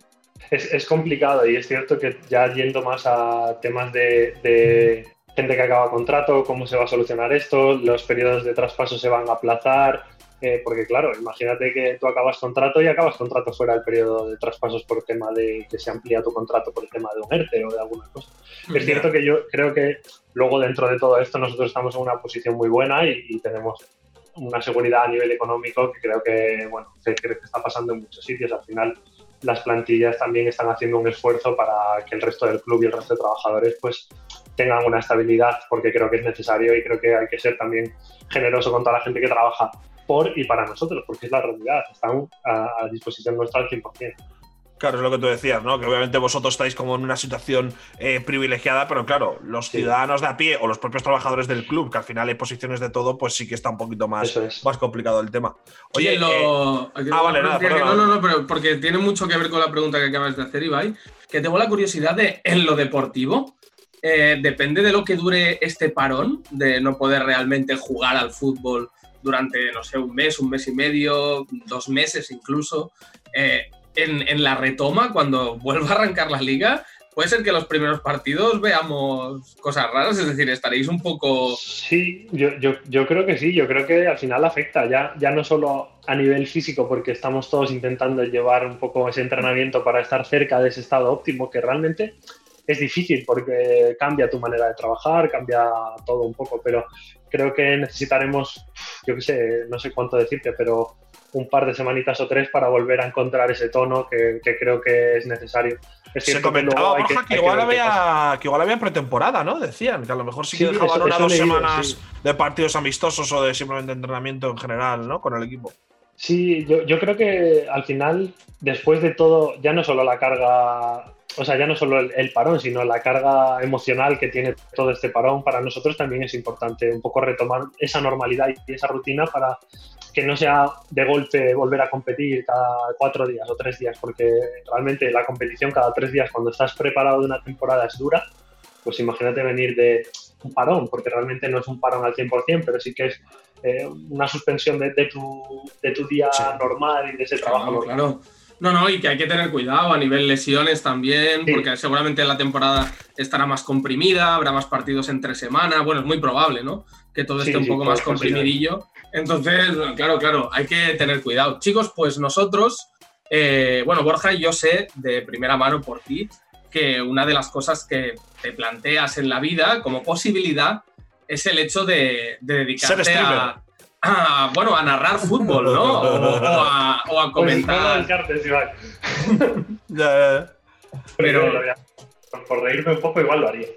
es, es, complicado y es cierto que ya yendo más a temas de, gente que acaba contrato, cómo se va a solucionar esto, los periodos de traspaso se van a aplazar, eh, porque claro, imagínate que tú acabas contrato y acabas contrato fuera del periodo de traspasos por tema de que se amplía tu contrato por el tema de un ERTE o de alguna cosa. Es cierto que yo creo que luego dentro de todo esto nosotros estamos en una posición muy buena y, tenemos una seguridad a nivel económico que creo que, bueno, que, que está pasando en muchos sitios. Al final, las plantillas también están haciendo un esfuerzo para que el resto del club y el resto de trabajadores pues tengan una estabilidad porque creo que es necesario y creo que hay que ser también generoso con toda la gente que trabaja por y para nosotros, porque es la realidad, están a, disposición nuestra al 100%. Claro, es lo que tú decías, ¿no? Que obviamente vosotros estáis como en una situación eh, privilegiada, pero claro, los ciudadanos de a pie o los propios trabajadores del club, que al final hay posiciones de todo, pues sí que está un poquito más, más complicado el tema. Oye, lo... Eh, ah, vale, nada, no, no, no, pero porque tiene mucho que ver con la pregunta que acabas de hacer, Ibai, que tengo la curiosidad de, en lo deportivo, eh, depende de lo que dure este parón, de no poder realmente jugar al fútbol durante, no sé, un mes, un mes y medio, dos meses incluso. Eh, en, la retoma, cuando vuelva a arrancar la liga, puede ser que los primeros partidos veamos cosas raras, es decir, estaréis un poco... Sí, yo, yo, creo que sí, yo creo que al final afecta, ya, ya no solo a nivel físico, porque estamos todos intentando llevar un poco ese entrenamiento para estar cerca de ese estado óptimo, que realmente es difícil porque cambia tu manera de trabajar, cambia todo un poco, pero creo que necesitaremos, yo qué sé, no sé cuánto decirte, pero un par de semanitas o tres para volver a encontrar ese tono que, creo que es necesario. Se comentaba, que, que, igual había, que igual había pretemporada, ¿no? Decían que a lo mejor sí que dejaban una dos semanas de partidos amistosos o de simplemente entrenamiento en general, ¿no? Con el equipo. Sí, yo, yo creo que al final, después de todo, ya no solo la carga o sea, ya no solo el, parón, sino la carga emocional que tiene todo este parón, para nosotros también es importante un poco retomar esa normalidad y esa rutina para que no sea de golpe volver a competir cada cuatro días o tres días, porque realmente la competición cada tres días cuando estás preparado de una temporada es dura, pues imagínate venir de un parón, porque realmente no es un parón al 100%, pero sí que es eh, una suspensión de, tu, de tu día normal y de ese trabajo. Claro, no, no, y que hay que tener cuidado a nivel lesiones también, porque seguramente la temporada estará más comprimida, habrá más partidos entre semana. Bueno, es muy probable, ¿no? Que todo esté un poco más comprimidillo. Entonces, claro, claro, hay que tener cuidado. Chicos, pues nosotros, eh, bueno, Borja, yo sé de primera mano por ti que una de las cosas que te planteas en la vida como posibilidad es el hecho de, de dedicarte a bueno, a narrar fútbol, ¿no? O, a, o comentar. Pero. Por reírme un poco, igual lo haría.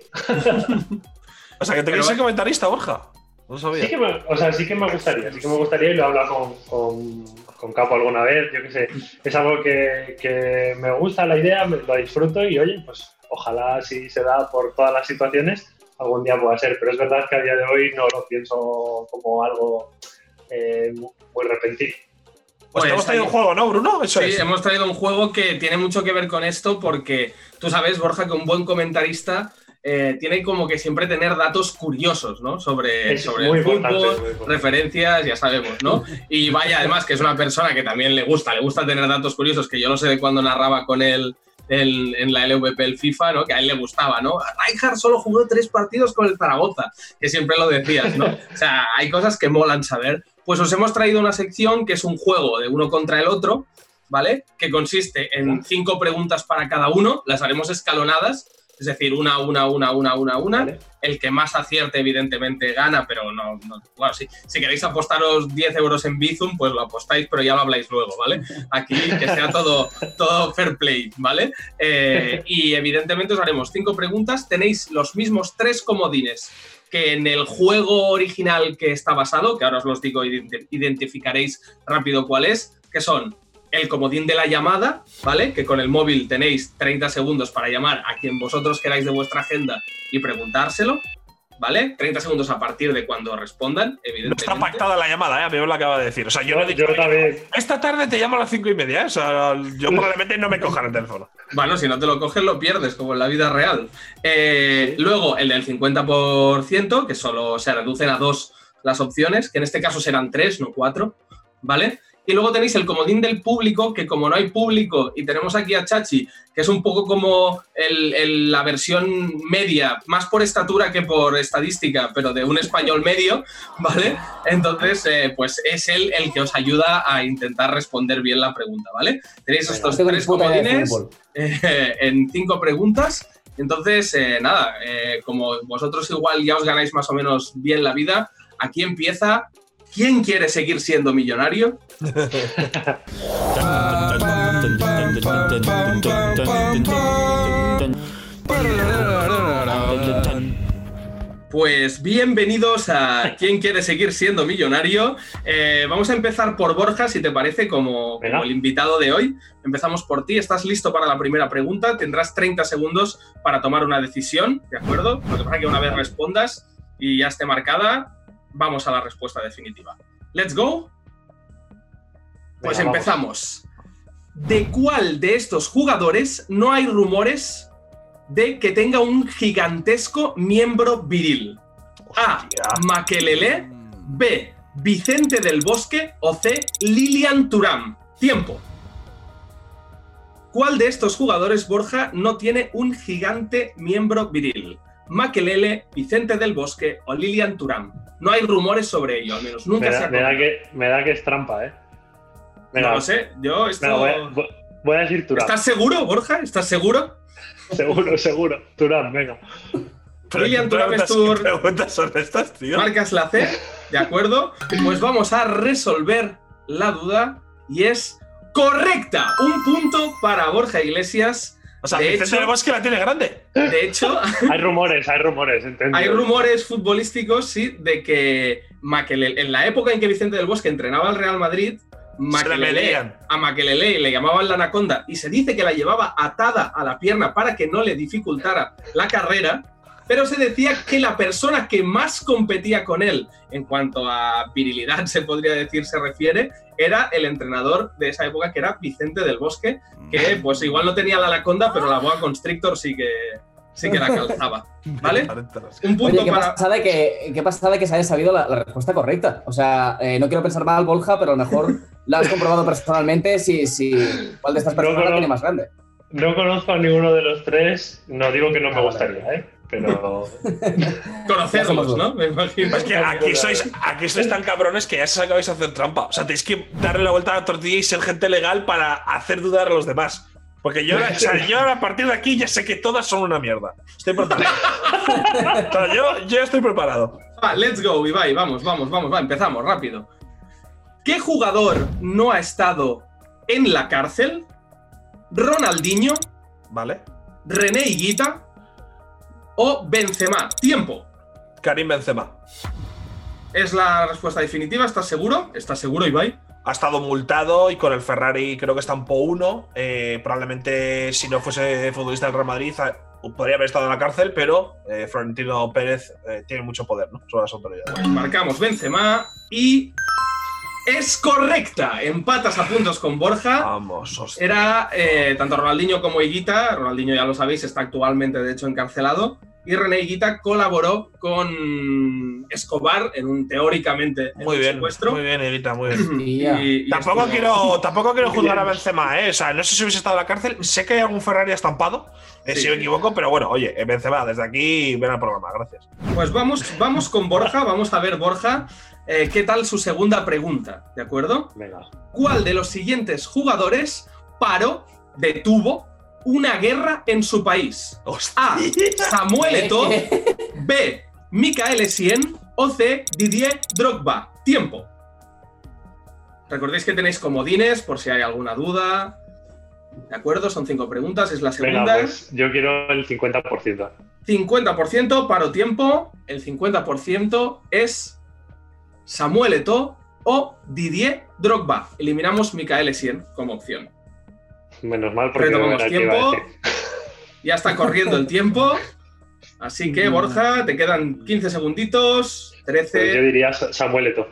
o sea, que te quieres ser comentarista, Borja. No sabía. Sí que me, o sea, sí que me gustaría, sí que me gustaría y lo he hablado con, con, Capo alguna vez, yo qué sé. Es algo que, que me gusta la idea, lo disfruto y oye, pues ojalá si se da por todas las situaciones, algún día pueda ser. Pero es verdad que a día de hoy no lo pienso como algo eh, muy repentino. Pues, hemos traído un juego, ¿no, Bruno? sí, hemos traído un juego que tiene mucho que ver con esto porque tú sabes, Borja, que un buen comentarista eh, tiene como que siempre tener datos curiosos, ¿no? Sobre, sobre el fútbol, referencias, ya sabemos, ¿no? Y vaya, además, que es una persona que también le gusta, le gusta tener datos curiosos, que yo no sé de cuándo narraba con él en, la LVP el FIFA, ¿no? Que a él le gustaba, ¿no? Rijkaard solo jugó tres partidos con el Zaragoza, que siempre lo decías, ¿no? O sea, hay cosas que molan saber. Pues os hemos traído una sección que es un juego de uno contra el otro, ¿vale? Que consiste en cinco preguntas para cada uno, las haremos escalonadas es decir, una, una, una, una, una, una. El que más acierte, evidentemente, gana, pero no. bueno, si, si, queréis apostaros 10 euros en Bizum, pues lo apostáis, pero ya lo habláis luego, ¿vale? Aquí que sea todo, todo fair play, ¿vale? Eh, y evidentemente os haremos cinco preguntas. Tenéis los mismos tres comodines que en el juego original que está basado, que ahora os los digo, identificaréis rápido cuál es, que son el comodín de la llamada, ¿vale? Que con el móvil tenéis 30 segundos para llamar a quien vosotros queráis de vuestra agenda y preguntárselo, ¿vale? 30 segundos a partir de cuando respondan, evidentemente. No está pactada la llamada, ¿eh? A mí me lo acaba de decir. O sea, yo, no, he dicho, esta tarde te llamo a las 5 y media, ¿eh? O sea, yo probablemente no me cojan el teléfono. Bueno, si no te lo coges, lo pierdes, como en la vida real. Eh, luego, el del 50%, que solo se reducen a dos las opciones, que en este caso serán tres, no cuatro, ¿vale? Y luego tenéis el comodín del público, que como no hay público y tenemos aquí a Chachi, que es un poco como el- el- la versión media, más por estatura que por estadística, pero de un español medio, ¿vale? Entonces, eh, pues es él el que os ayuda a intentar responder bien la pregunta, ¿vale? Tenéis estos ni tres comodines eh, en cinco preguntas. Entonces, eh, nada, como vosotros igual ya os ganáis más o menos bien la vida, aquí empieza. ¿Quién quiere seguir siendo millonario? Pues bienvenidos a ¿Quién quiere seguir siendo millonario? Eh, vamos a empezar por Borja, si te parece, como, el invitado de hoy. Empezamos por ti. ¿Estás listo para la primera pregunta? Tendrás 30 segundos para tomar una decisión, ¿de acuerdo? Lo que pasa es que una vez respondas y ya esté marcada, vamos a la respuesta definitiva. ¿Let's go? Pues Venga, vamos. empezamos. ¿De cuál de estos jugadores no hay rumores de que tenga un gigantesco miembro viril? A. Makelele. B. Vicente del Bosque. O C. Lilian Turam. Tiempo. ¿Cuál de estos jugadores, Borja, no tiene un gigante miembro viril? Makelele, Vicente del Bosque o Lilian Turam. No hay rumores sobre ello, al menos nunca Me se da, ha me da que, me da que es trampa, ¿eh? No lo sé, yo esto... voy, a- voy- voy a decir Turán. ¿Estás seguro, Borja? ¿Estás seguro? Seguro, seguro. Turán, venga. Pero Lilian ¿qué Thuram es preguntas- tu- qué preguntas son estas, tío? Marcas la C, ¿de acuerdo? Pues vamos a resolver la duda y es correcta. Un punto para Borja Iglesias. O sea, de Vicente hecho- del Bosque la tiene grande. De hecho, Hay rumores, hay rumores, entendido. hay rumores futbolísticos, sí, de que Makelele, en la época en que Vicente del Bosque entrenaba al Real Madrid, Se le Makelele, medían. a Makelele le llamaban la anaconda y se dice que la llevaba atada a la pierna para que no le dificultara la carrera, pero se decía que la persona que más competía con él en cuanto a virilidad, se podría decir, se refiere, era el entrenador de esa época que era Vicente del Bosque, que pues igual no tenía la anaconda, pero la boa constrictor sí que, sí que la calzaba, ¿vale? Un punto Oye, ¿qué para... pasa, de que, ¿qué pasa de que se haya sabido la, la respuesta correcta? O sea, eh, no quiero pensar mal, Borja, pero a lo mejor la has comprobado personalmente si, si cuál de estas No, personas la tiene más grande. No conozco a ninguno de los tres. No digo que no me Ah, gustaría, ¿eh? Pero. Conocerlos, ¿no? Me imagino. Es que aquí sois, aquí sois tan cabrones que ya se acabáis a hacer trampa. O sea, tenéis que darle la vuelta a la tortilla y ser gente legal para hacer dudar a los demás. Porque yo, ahora- o sea, yo ahora, a partir de aquí ya sé que todas son una mierda. Estoy preparado. O sea, yo, yo estoy preparado. Va, let's go, Ibai, vamos, vamos, vamos, va, empezamos, rápido. ¿Qué jugador no ha estado en la cárcel? ¿Ronaldinho, ¿Vale? René Higuita o Benzema? Tiempo. Karim Benzema. ¿Es la respuesta definitiva? ¿Estás seguro? ¿Estás seguro, Ibai? Ha estado multado y con el Ferrari creo que está en Po 1. Eh, probablemente si no fuese futbolista del Real Madrid a- podría haber estado en la cárcel, pero eh, Florentino Pérez eh, tiene mucho poder ¿no? sobre las autoridades. Pues marcamos Benzema y... Es correcta. Empatas a puntos con Borja. Vamos, hostia. Era eh, tanto Ronaldinho como Higuita, Ronaldinho ya lo sabéis, está actualmente de hecho encarcelado, y René Higuita colaboró con Escobar en un teóricamente en Muy un bien, secuestro. muy bien, Evita, muy bien. Y. Y- Tampoco estuvo- quiero, tampoco quiero juzgar a Benzema, ¿eh? O sea, no sé si hubiese estado en la cárcel. Sé que hay algún Ferrari estampado, eh, Sí. si me equivoco, pero bueno, oye, eh, Benzema, desde aquí ven al programa, gracias. Pues vamos, vamos con Borja, vamos a ver Borja, eh, qué tal su segunda pregunta, ¿de acuerdo? Venga. ¿Cuál de los siguientes jugadores paró, detuvo una guerra en su país? Hostia. A. Samuel Eto'o, B. Michael Essien o C. Didier Drogba. Tiempo. Recordéis que tenéis comodines por si hay alguna duda. ¿De acuerdo? Son cinco preguntas, es la Venga, segunda. pues yo quiero el 50%. 50% paro tiempo, el 50% es Samuel Eto'o o Didier Drogba. Eliminamos Michael Essien como opción. Menos mal porque Retomamos tiempo. Ya está corriendo el tiempo. Así Mm. que, Borja, te quedan 15 segunditos. Pues yo 13. diría Sa- Samuel Eto'o.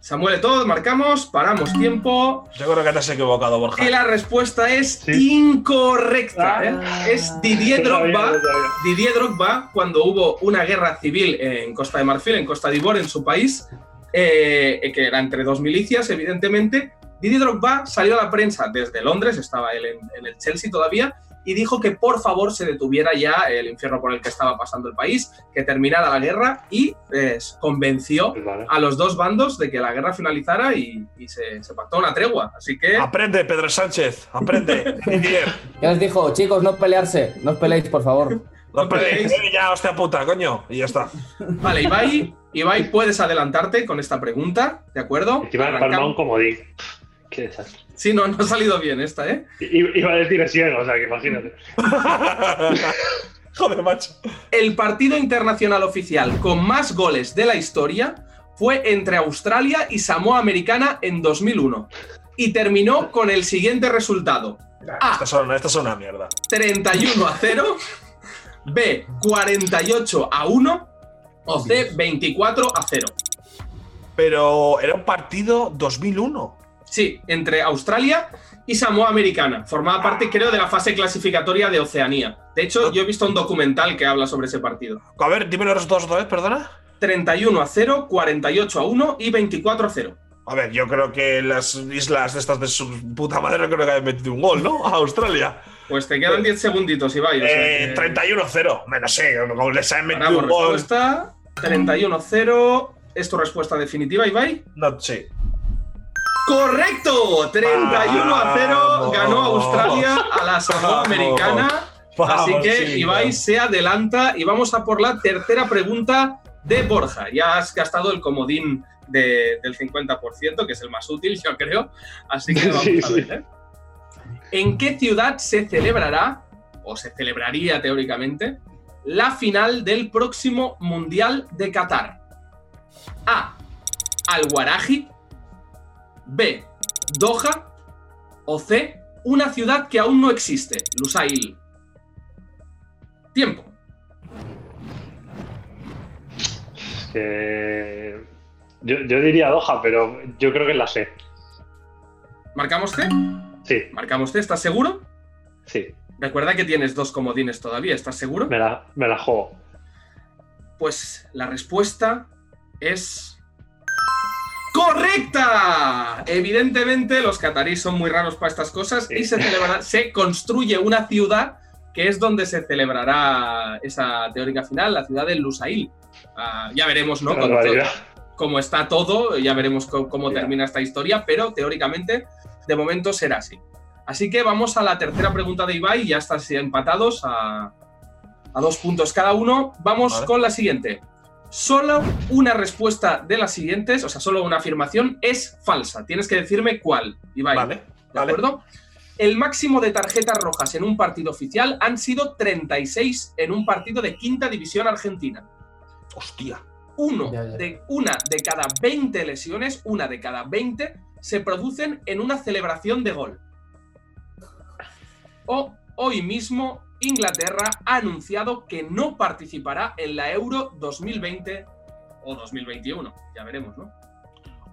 Samuel Eto'o, marcamos, paramos tiempo. Yo creo que te has equivocado, Borja. Y la respuesta es Sí. incorrecta. ¿eh? Ah. Es Didier Drogba. Didier Drogba, cuando hubo una guerra civil en Costa de Marfil, en Costa d'Ivore, en su país, eh, que era entre dos milicias, evidentemente, Didier Drogba salió a la prensa desde Londres, estaba él en, en el Chelsea todavía, y dijo que por favor se detuviera ya el infierno por el que estaba pasando el país, que terminara la guerra y eh, convenció Pues vale. a los dos bandos de que la guerra finalizara y, y se, se pactó una tregua. Así que Aprende, Pedro Sánchez. Aprende. Ya les dijo, chicos, no pelearse, no os peleéis, por favor. No peleéis. peleéis. Ya, hostia puta, coño. Y ya está. Vale, Ibai, Ibai, puedes adelantarte con esta pregunta, ¿de acuerdo? Encima de palma un comodín. Qué desastre. Sí, no, no ha salido bien esta, ¿eh? I- Iba a decir ciego, o sea que imagínate. Joder, macho. El partido internacional oficial con más goles de la historia fue entre Australia y Samoa Americana en 2001 y terminó con el siguiente resultado. A. Estas son, estas son una mierda. 31 a 0, B 48 a 1 o C 24 a 0. Pero era un partido 2001. Sí, entre Australia y Samoa Americana. Formaba parte, creo, de la fase clasificatoria de Oceanía. De hecho, yo he visto un documental que habla sobre ese partido. A ver, dime los resultados otra vez, perdona. 31 a 0, 48 a 1 y 24 a 0. A ver, yo creo que las islas de estas de su puta madre no creo que hayan metido un gol, ¿no? A Australia. Pues te quedan 10 segunditos, Ibai. o sea Eh, que- 31-0. Menos sé, como les han metido Paramos un gol. respuesta. 31 a 0. ¿Es tu respuesta definitiva, Ibai? No, sí. ¡Correcto! 31 a 0 Vamos. ganó Australia a la Samoa. Americana. Así que Ibai se adelanta y vamos a por la tercera pregunta de Borja. Ya has gastado el comodín de- del 50%, que es el más útil, yo creo. Así que vamos Sí, a ver. ¿eh? ¿En qué ciudad se celebrará, o se celebraría teóricamente, la final del próximo Mundial de Qatar? A. Al-Waraji. B. Doha. O C. Una ciudad que aún no existe, Lusail. Tiempo. Yo, yo diría Doha, pero yo creo que es la sé. ¿Marcamos C? Sí, ¿Marcamos C? ¿Estás seguro? sí. Recuerda que tienes dos comodines todavía, ¿estás seguro? Me la, me la juego. Pues la respuesta es. ¡Correcta! Evidentemente, los cataríes son muy raros para estas cosas y se, celebrará- se construye una ciudad que es donde se celebrará esa teórica final, la ciudad de Lusail. Ah, ya veremos, ¿no? Cómo está todo, ya veremos cómo termina esta historia, pero teóricamente, de momento será así. Así que vamos a la tercera pregunta de Ibai, ya están empatados a, a dos puntos cada uno. Vamos Vale. con la siguiente. Solo una respuesta de las siguientes, o sea, solo una afirmación es falsa. Tienes que decirme cuál, Ibai. Vale, ¿De vale. acuerdo? El máximo de tarjetas rojas en un partido oficial han sido 36 en un partido de quinta división argentina Hostia. uno Ya, ya. de una de cada 20 lesiones, una de cada 20 se producen en una celebración de gol. O hoy mismo Inglaterra ha anunciado que no participará en la Euro 2020 o 2021, ya veremos, ¿no?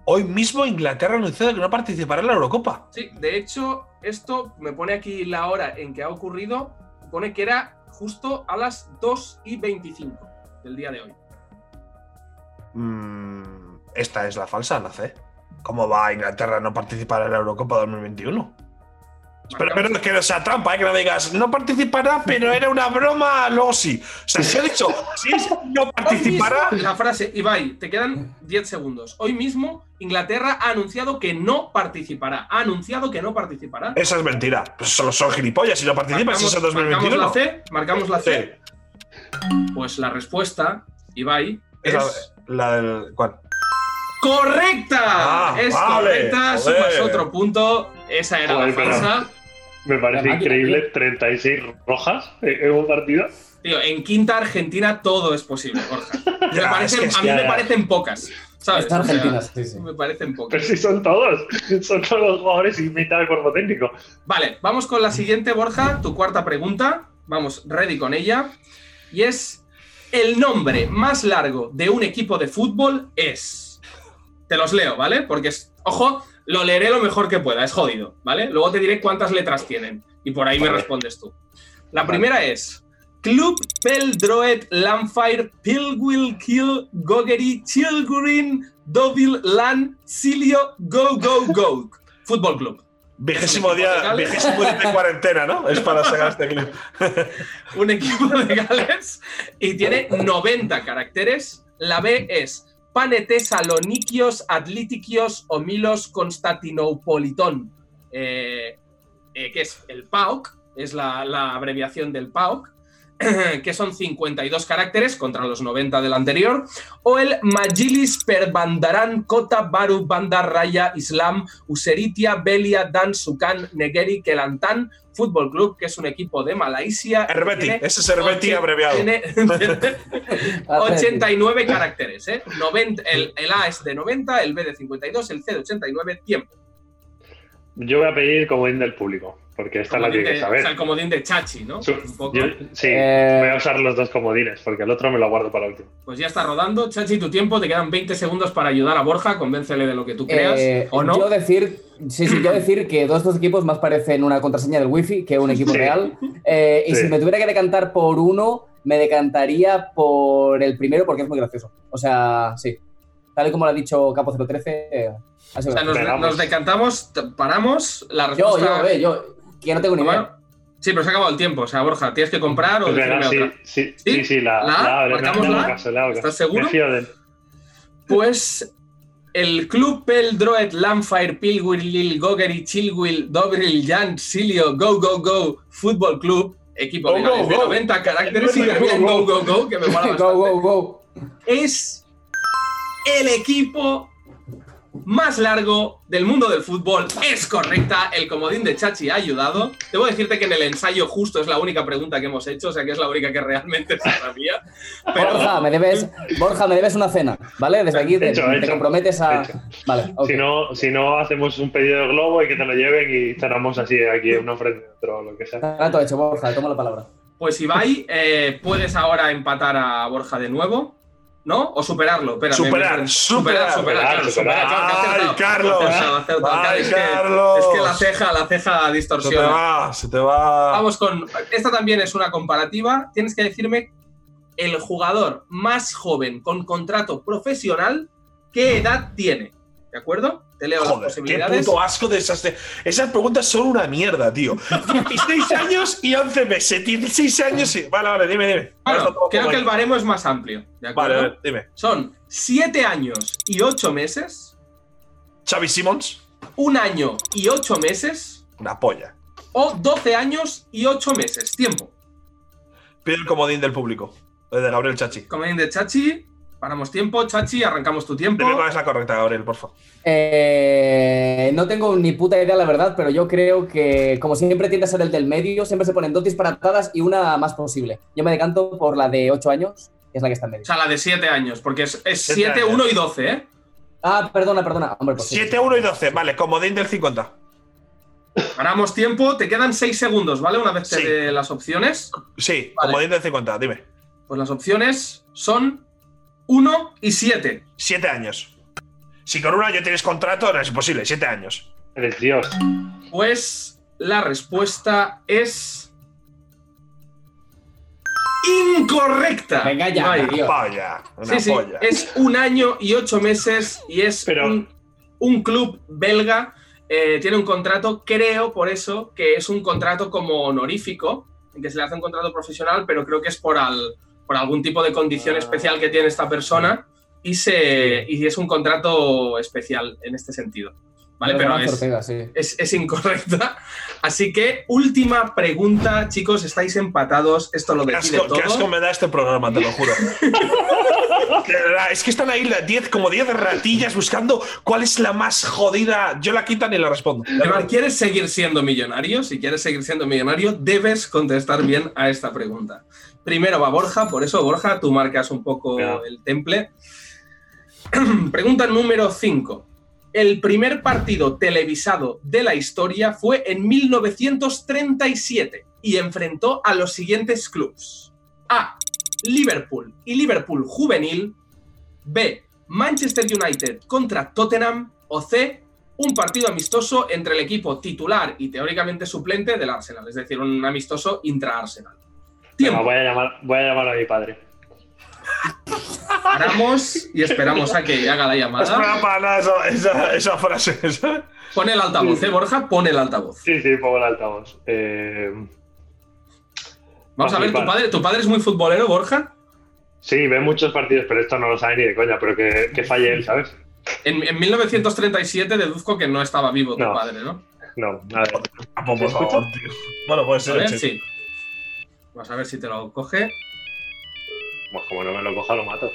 Hoy mismo Inglaterra ha anunciado que no participará en la Eurocopa. Sí, de hecho, esto me pone aquí la hora en que ha ocurrido, pone que era justo a las 2 y 25 del día de hoy. Mm, esta es la falsa, la C. ¿Cómo va Inglaterra a no participar en la Eurocopa 2021? Pero, pero que no sea trampa, ¿eh? que no digas, no participará, pero era una broma, luego sí. O sea, si ha dicho, si es no participará, la frase, Ibai, te quedan 10 segundos. Hoy mismo Inglaterra ha anunciado que no participará. Ha anunciado que no participará. esa es mentira. Pues solo son gilipollas si no participan, si es en marcamos 2021. la C, marcamos la C. Sí. Pues la respuesta, Ibai, Es es la, la del. ¿Cuál? correcta. Ah, es vale, correcta, joder. sumas otro punto. Esa era Joder, la falsa. Me parece máquina, increíble 36 rojas en un partido. Tío, en quinta Argentina todo es posible, Borja. Me Ya, parecen- es que a mí ya- me parecen pocas. ¿sabes? Está O sea, Argentina, sí, sí. Me parecen pocas. Pero si son todos. Son todos los jugadores y mitad del cuerpo técnico. Vale, vamos con la siguiente, Borja, tu cuarta pregunta. Vamos, ready con ella. Y es, el nombre más largo de un equipo de fútbol es... Te los leo, ¿vale? Porque, es, ojo, lo leeré lo mejor que pueda, es jodido, ¿vale? Luego te diré cuántas letras tienen y por ahí me respondes tú. La primera es Club Peldroet Lamfire Pilgwil Kill Gogeri Chilgurin Dovil Lan Silio Go Go Go. Fútbol Club. Vigésimo ¿Es un equipo de día, Gales? vigésimo día de cuarentena, ¿no? Es para sacar este clip. un equipo de Gales y tiene 90 caracteres. La B es Panete Salonikios Atlitikios Omilos Constantinopolitón, eh, eh, que es el PAOK, es la, abreviación del PAOK, que son 52 caracteres contra los 90 del anterior, o el Majilis Perbandaran Kota Baru Bandar Raya Islam Useritia Belia Dan Sukan Negeri Kelantan Fútbol Club, que es un equipo de Malasia. Herbeti, ese es Herbeti abreviado. tiene- tiene 89 caracteres, ¿eh? 90, el, el A es de 90, el B de 52, el C de 89, tiempo. Yo voy a pedir comodín del público, porque esta la tiene de- que o sea, el saber. comodín de Chachi, ¿no? Su- Un poco. yo- sí, Eh, voy a usar los dos comodines, porque el otro me lo guardo para último. Pues ya está rodando. Chachi, tu tiempo, te quedan 20 segundos para ayudar a Borja, convéncele de lo que tú creas. Eh, ¿O no? Yo decir, sí, sí, yo decir que dos de estos equipos más parecen una contraseña del wifi que un equipo Sí. real. Eh, y Sí. si me tuviera que decantar por uno, me decantaría por el primero porque es muy gracioso. O sea, sí. Tal y como lo ha dicho Capo 013, eh, ha sido O sea, nos, decantamos, paramos, la Yo, respuesta... yo, eh, yo, que no tengo ni Bueno, idea. sí, pero se ha acabado el tiempo. O sea, Borja, tienes que comprar o decirme sí, otra. sí, ¿Sí? sí, sí, la, ¿La la A, le- ¿Marcamos le hago la caso, hago caso. ¿Estás seguro? De. Pues el Club Pel Droed Lamfire Pilwil Gogeri Chilwil Dobril Jan Silio Go Go Go Fútbol Club, equipo de, Go, de go. 90 caracteres y Go, también go, Go Go Go, que me mola bastante. Go, go, go. es el equipo más largo del mundo del fútbol. Es correcta, el comodín de Chachi ha ayudado. Debo decirte que en el ensayo justo es la única pregunta que hemos hecho, o sea que es la única que realmente se sabía. Pero Borja, me debes, Borja, me debes una cena, ¿vale? Desde aquí te, Hecho, te hecho. comprometes a. Vale. Si, no, si no, hacemos un pedido de globo y que te lo lleven y cenamos así aquí uno frente a otro o lo que sea. Trato hecho, Borja, toma la palabra. pues Ibai, eh, puedes ahora empatar a Borja de nuevo, ¿no? O superarlo. Superar, me- superar, superar, superar. superar, claro, que Ay. Carlos. Ay, Es que- Carlos. Es que la ceja, la ceja Se te distorsiona. va, se te va. Vamos con. Esta también es una comparativa. Tienes que decirme el jugador más joven con contrato profesional, ¿qué edad tiene? ¿De acuerdo? Te leo las Joder, qué posibilidades. puto asco de esas. de- Esas preguntas son una mierda, tío. 16 años y 11 meses. 16 años y. Vale, vale, dime, dime. Bueno, creo que el baremo es más amplio. ¿De acuerdo? Vale, vale, dime. Son 7 años y 8 meses, Xavi Simons, un año y 8 meses, una polla. o 12 años y 8 meses. Tiempo. Pide el comodín del público. De Gabriel Chachi. Comodín de Chachi. Paramos tiempo. Chachi, arrancamos tu tiempo. Dime cuál es la correcta, Gabriel, por favor. Eh, no tengo ni puta idea, la verdad, pero yo creo que, como siempre tiende a ser el del medio, siempre se ponen dos disparatadas y una más posible. Yo me decanto por la de 8 años, que es la que está en medio. O sea, la de 7 años, porque es Siete 7, años. 1 y 12, ¿eh? Ah, perdona, perdona. Hombre, pues sí. 7, 1 y 12. Vale, comodín del 50. Paramos tiempo, te quedan 6 segundos, ¿vale? Una vez te Sí. dé las opciones. Sí, Vale. comodín del 50, dime. Pues las opciones son 1 y 7. 7 años. Si con un año tienes contrato, no es imposible. 7 años. Eres Dios. Pues la respuesta es. Incorrecta. Venga ya. Polla. Una Sí, sí, polla. es un año y ocho meses y es Pero- un, un club belga. eh, tiene un contrato, creo por eso, que es un contrato como honorífico, en que se le hace un contrato profesional, pero creo que es por, al- por algún tipo de condición Ah. especial que tiene esta persona y, se, y es un contrato especial en este sentido. ¿Vale? Pero es, sí. es, es incorrecta. Así que, última pregunta, chicos, estáis empatados. Esto lo Qué decide asco, todo. qué asco me da este programa, te lo juro. Es que están ahí las 10, como 10 ratillas buscando cuál es la más jodida. Yo la quitan y la respondo. Además, ¿quieres seguir siendo millonario? Si quieres seguir siendo millonario, debes contestar bien a esta pregunta. Primero va Borja, por eso, Borja, tú marcas un poco el temple. pregunta número 5. El primer partido televisado de la historia fue en 1937 y enfrentó a los siguientes clubes. A. Liverpool y Liverpool Juvenil. B. Manchester United contra Tottenham. O C. Un partido amistoso entre el equipo titular y teóricamente suplente del Arsenal, es decir, un amistoso intra-Arsenal. Tiempo. voy, a llamar, voy a llamar a mi padre. Paramos y esperamos a que haga la No llamada. esperaba para nada esa, esa, esa frase. esa. Pone el altavoz, ¿eh, Borja? Pone el altavoz. Sí, sí, pongo el altavoz. Eh, Vamos a ver, ¿tu padre, ¿tu padre es muy futbolero, Borja? sí, ve muchos partidos, pero esto no lo sabe ni de coña, pero que, que falle él, ¿sabes? En, en 1937 deduzco que no estaba vivo tu No. padre, ¿no? No, a ver. Por favor, tío. Bueno, puede A ser. ver, sí. Vamos a ver si te lo coge. Pues como no me lo coja, lo mato.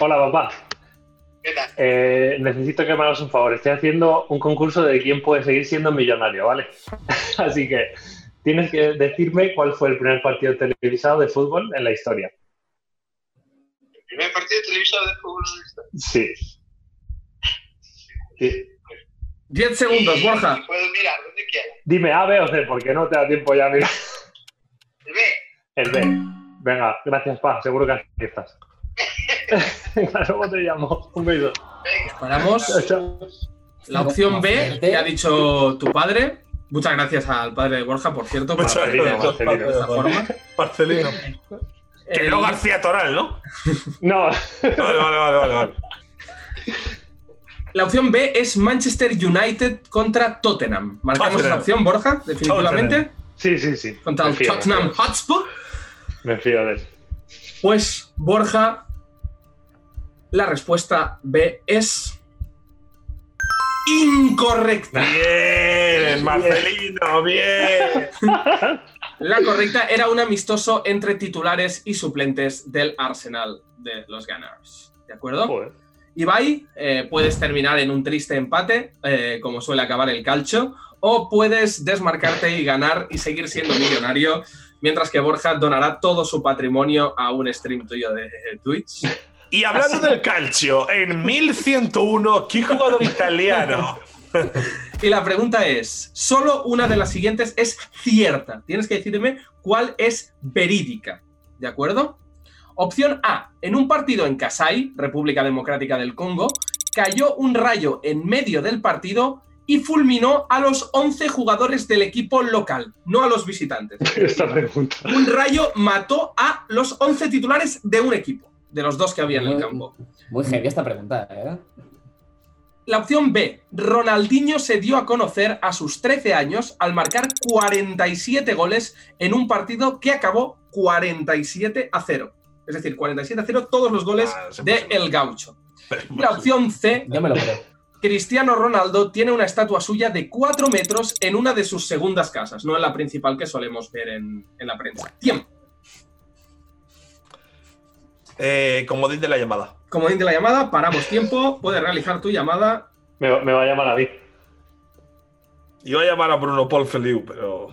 Hola, papá. ¿Qué tal? Eh, necesito que me hagas un favor. Estoy haciendo un concurso de quién puede seguir siendo millonario, ¿vale? Así que tienes que decirme cuál fue el primer partido televisado de fútbol en la historia. ¿El primer partido televisado de fútbol de la historia? Sí. Sí. 10 segundos, Borja. Puedo mirar donde quiera. Dime A, B o C, porque no te da tiempo ya, mira. ¿El B? El B. Venga, gracias, pa. Seguro que aciertas. Venga, luego te llamo. Un beso. Venga. Paramos. Chao. La opción B que ha dicho tu padre. Muchas gracias al padre de Borja, por cierto, Muchas gracias, de Marcelino. esta forma. Marcelino. Que El- no García Toral, ¿no? No, Vale, vale, vale, vale. vale. La opción B es Manchester United contra Tottenham. Marcamos Tottenham. esa opción, Borja, definitivamente. sí, sí, sí. Contra Me el fío, Tottenham. Hotspur. Me fío de él. Pues, Borja, la respuesta B es. Incorrecta. Bien, Marcelino, bien. La correcta era un amistoso entre titulares y suplentes del Arsenal de los Gunners. ¿De acuerdo? Joder. Ibai, eh, puedes terminar en un triste empate, eh, como suele acabar el calcho, o puedes desmarcarte y ganar y seguir siendo millonario, mientras que Borja donará todo su patrimonio a un stream tuyo de Twitch. Y hablando del calcio, en 1101, ¿qué jugador italiano? Y la pregunta es, solo una de las siguientes es cierta. Tienes que decirme cuál es verídica. ¿De acuerdo? Opción A. En un partido en Kasai, República Democrática del Congo, cayó un rayo en medio del partido y fulminó a los 11 jugadores del equipo local, no a los visitantes. Esta pregunta. Un rayo mató a los 11 titulares de un equipo, de los dos que había en el campo. Muy heavy esta pregunta, ¿eh? La opción B. Ronaldinho se dio a conocer a sus 13 años al marcar 47 goles en un partido que acabó 47 a 0. Es decir, 47 a 0 todos los goles Ah, de. El Gaucho. Y la opción C. Yo me lo creo. Cristiano Ronaldo tiene una estatua suya de 4 metros en una de sus segundas casas, no en la principal que solemos ver en, en la prensa. Tiempo. Eh, comodín de la llamada. Como dice la llamada, paramos tiempo, puedes realizar tu llamada. Me, va- me va a llamar a mí. Iba a llamar a Bruno Paul Feliu, pero.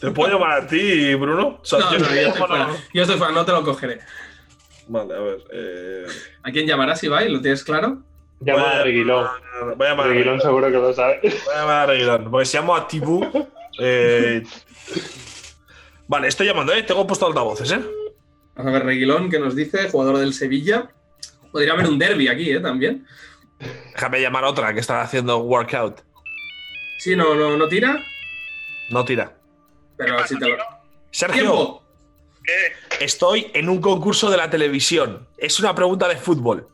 ¿Te puedo llamar a ti, Bruno? O sea, No, yo- no, yo estoy no, fuera. no. Yo estoy fuera, no te lo cogeré. Vale, a ver. Eh, ¿A quién llamarás, Ibai? ¿Lo tienes claro? Llama a Reguilón. Voy a llamar a Reguilón seguro que lo sabe. Voy a llamar a Reguilón, porque se llama Tibú. Eh, Vale, estoy llamando, ¿eh? Tengo puesto altavoces, ¿eh? Vamos a ver, Reguilón, que nos dice, jugador del Sevilla. Podría haber un derby aquí, ¿eh? También. Déjame llamar a otra que está haciendo workout. Sí, no, no, no tira, No tira. pero si te lo... Sergio, ¡Tiempo! ¿Qué? estoy en un concurso de la televisión. Es una pregunta de fútbol.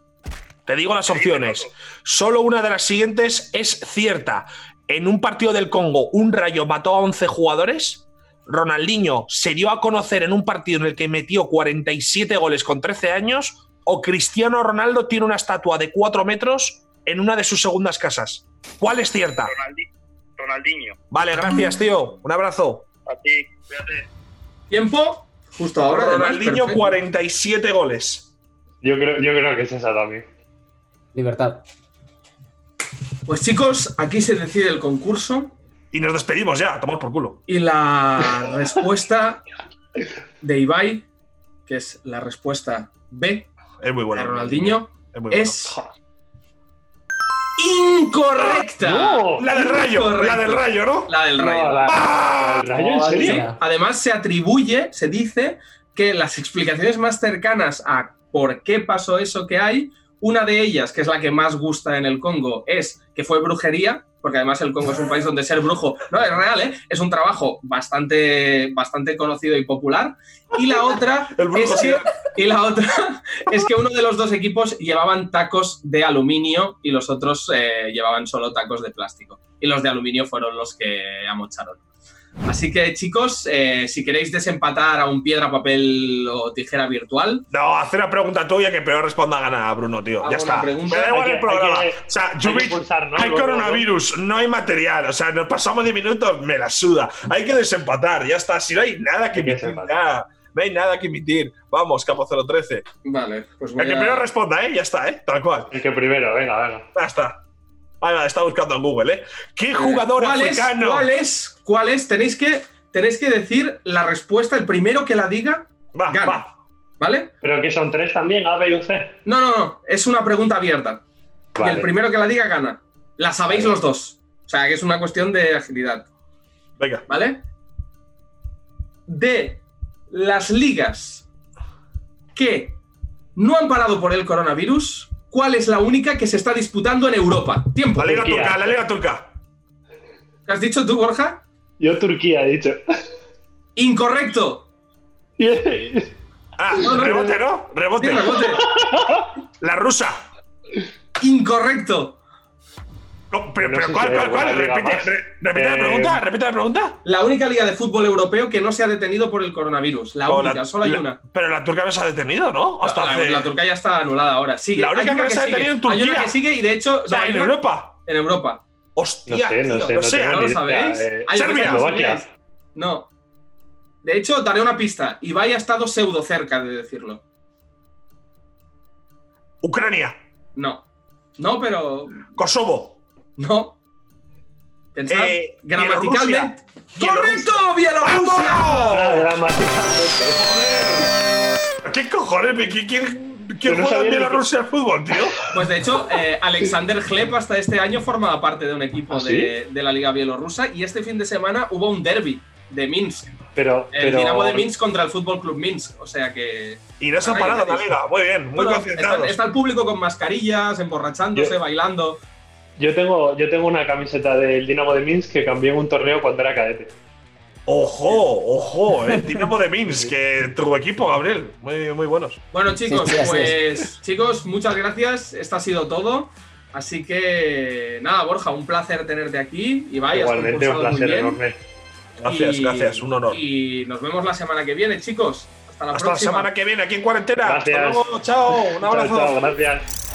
Te digo las opciones. Solo una de las siguientes es cierta. En un partido del Congo, un rayo mató a 11 jugadores. Ronaldinho se dio a conocer en un partido en el que metió 47 goles con 13 años. O Cristiano Ronaldo tiene una estatua de 4 metros en una de sus segundas casas. ¿Cuál es cierta? Ronaldi- Ronaldinho. Vale, gracias, tío. Un abrazo. A ti. Cuídate. ¿Tiempo? Justo ahora. Ronaldinho, perfecto. 47 goles. Yo creo, yo creo que es esa también. Libertad. Pues chicos, aquí se decide el concurso Y nos despedimos ya, tomamos por culo. y la respuesta de Ibai, que es la respuesta B Es muy bueno. de Ronaldinho, Es muy bueno. Incorrecta. ¡No! La del rayo, la del rayo, ¿no? La del rayo. No, la- la- ¿El rayo en Joder. serio? Además, se atribuye, se dice que las explicaciones más cercanas a por qué pasó eso que hay Una de ellas, que es la que más gusta en el Congo, es que fue brujería, porque además el Congo es un país donde ser brujo, no, es real, ¿eh? es un trabajo bastante, bastante conocido y popular. Y la otra El brujo es que, sí. y la otra es que uno de los dos equipos llevaban tacos de aluminio y los otros eh, llevaban solo tacos de plástico. Y los de aluminio fueron los que amocharon. Así que chicos, eh, si queréis desempatar a un piedra, papel o tijera virtual, No, hacer una pregunta tuya que peor responda gana Bruno, tío. Hago ya está. pregunta. Me da igual Hay el que- hay programa. que- o sea, hay hay coronavirus, no hay material. O sea, nos pasamos de minutos, me la suda. Hay que desempatar, ya está. Si no hay nada que Hay emitir, ya. No hay nada que emitir. Vamos, Capo 013. vale, pues El que a- primero responda, ¿eh? Ya está, ¿eh? Tal cual. El que primero, venga, venga. Ya está. Ahí va, está buscando en Google, ¿eh? ¿Qué jugador ¿Cuál es? africano? ¿Cuál es? ¿Cuál es? Tenéis que, tenéis que decir la respuesta, el primero que la diga, Va, gana. va. ¿vale? Pero que son tres también, A, B y un C. No, no, no, es una pregunta abierta. Y el primero que la diga gana. La sabéis Vale. los dos. O sea, que es una cuestión de agilidad, Venga. ¿vale? De las ligas que no han parado por el coronavirus, ¿cuál es la única que se está disputando en Europa? Tiempo. La Liga Turquía. Turca, la Liga Turca. ¿Qué has dicho tú, Borja? Yo Turquía he dicho. Incorrecto. Ah, No, no, rebote, ¿no? Rebote. Sí, rebote. La rusa. Incorrecto. No, pero, No pero sé ¿cuál, cuál, Repite, más. re- repite la Eh, pregunta, repite la pregunta. La única liga de fútbol europeo que no se ha detenido por el coronavirus. La O única, solo hay la- una. Pero la turca no se ha detenido, ¿no? Hasta la, hace- la Turquía ya está anulada ahora. Sigue. La única una que se ha detenido en Hay una Turquía. que sigue y de hecho. O sea, en una- Europa. En Europa. Hostia, No sé, no tío, sé, no sé. ¿No lo sabéis? eh, Serbia. No. De hecho, daré una pista. Ibai ha estado pseudo cerca de decirlo. Ucrania, No. No, pero. Kosovo. No. Pensad Eh, gramaticalmente. Bielorrusia. ¡Correcto! ¡Bielorrusia! Dramáticamente. ¿Qué cojones? ¿Quién, quién, no juega en Bielorrusia al fútbol, tío? Pues de hecho, eh, Alexander Hleb hasta este año formaba parte de un equipo ¿Ah, de, de la Liga Bielorrusa y este fin de semana hubo un derby de Minsk. Pero, El pero Dinamo de Minsk contra el Fútbol Club Minsk. O sea que. Y no se ha parado la liga. Muy bien, muy Bueno, está, el público con mascarillas, emborrachándose, Yo- bailando. Yo tengo, yo tengo una camiseta del Dinamo de Minsk que cambié en un torneo cuando era cadete. Ojo, ojo, eh. Dinamo de Minsk, que tu equipo, Gabriel. Muy, muy buenos. Bueno, chicos, Sí, sí, así pues chicos, muchas gracias. Esto ha sido todo. Así que nada, Borja, un placer tenerte aquí. Y vaya, Igualmente, un placer enorme. Gracias, Y- gracias, un honor. Y nos vemos la semana que viene, chicos. Hasta la Hasta la próxima. semana que viene aquí en cuarentena. Gracias. Hasta luego, chao, un Chao, abrazo. chao, gracias.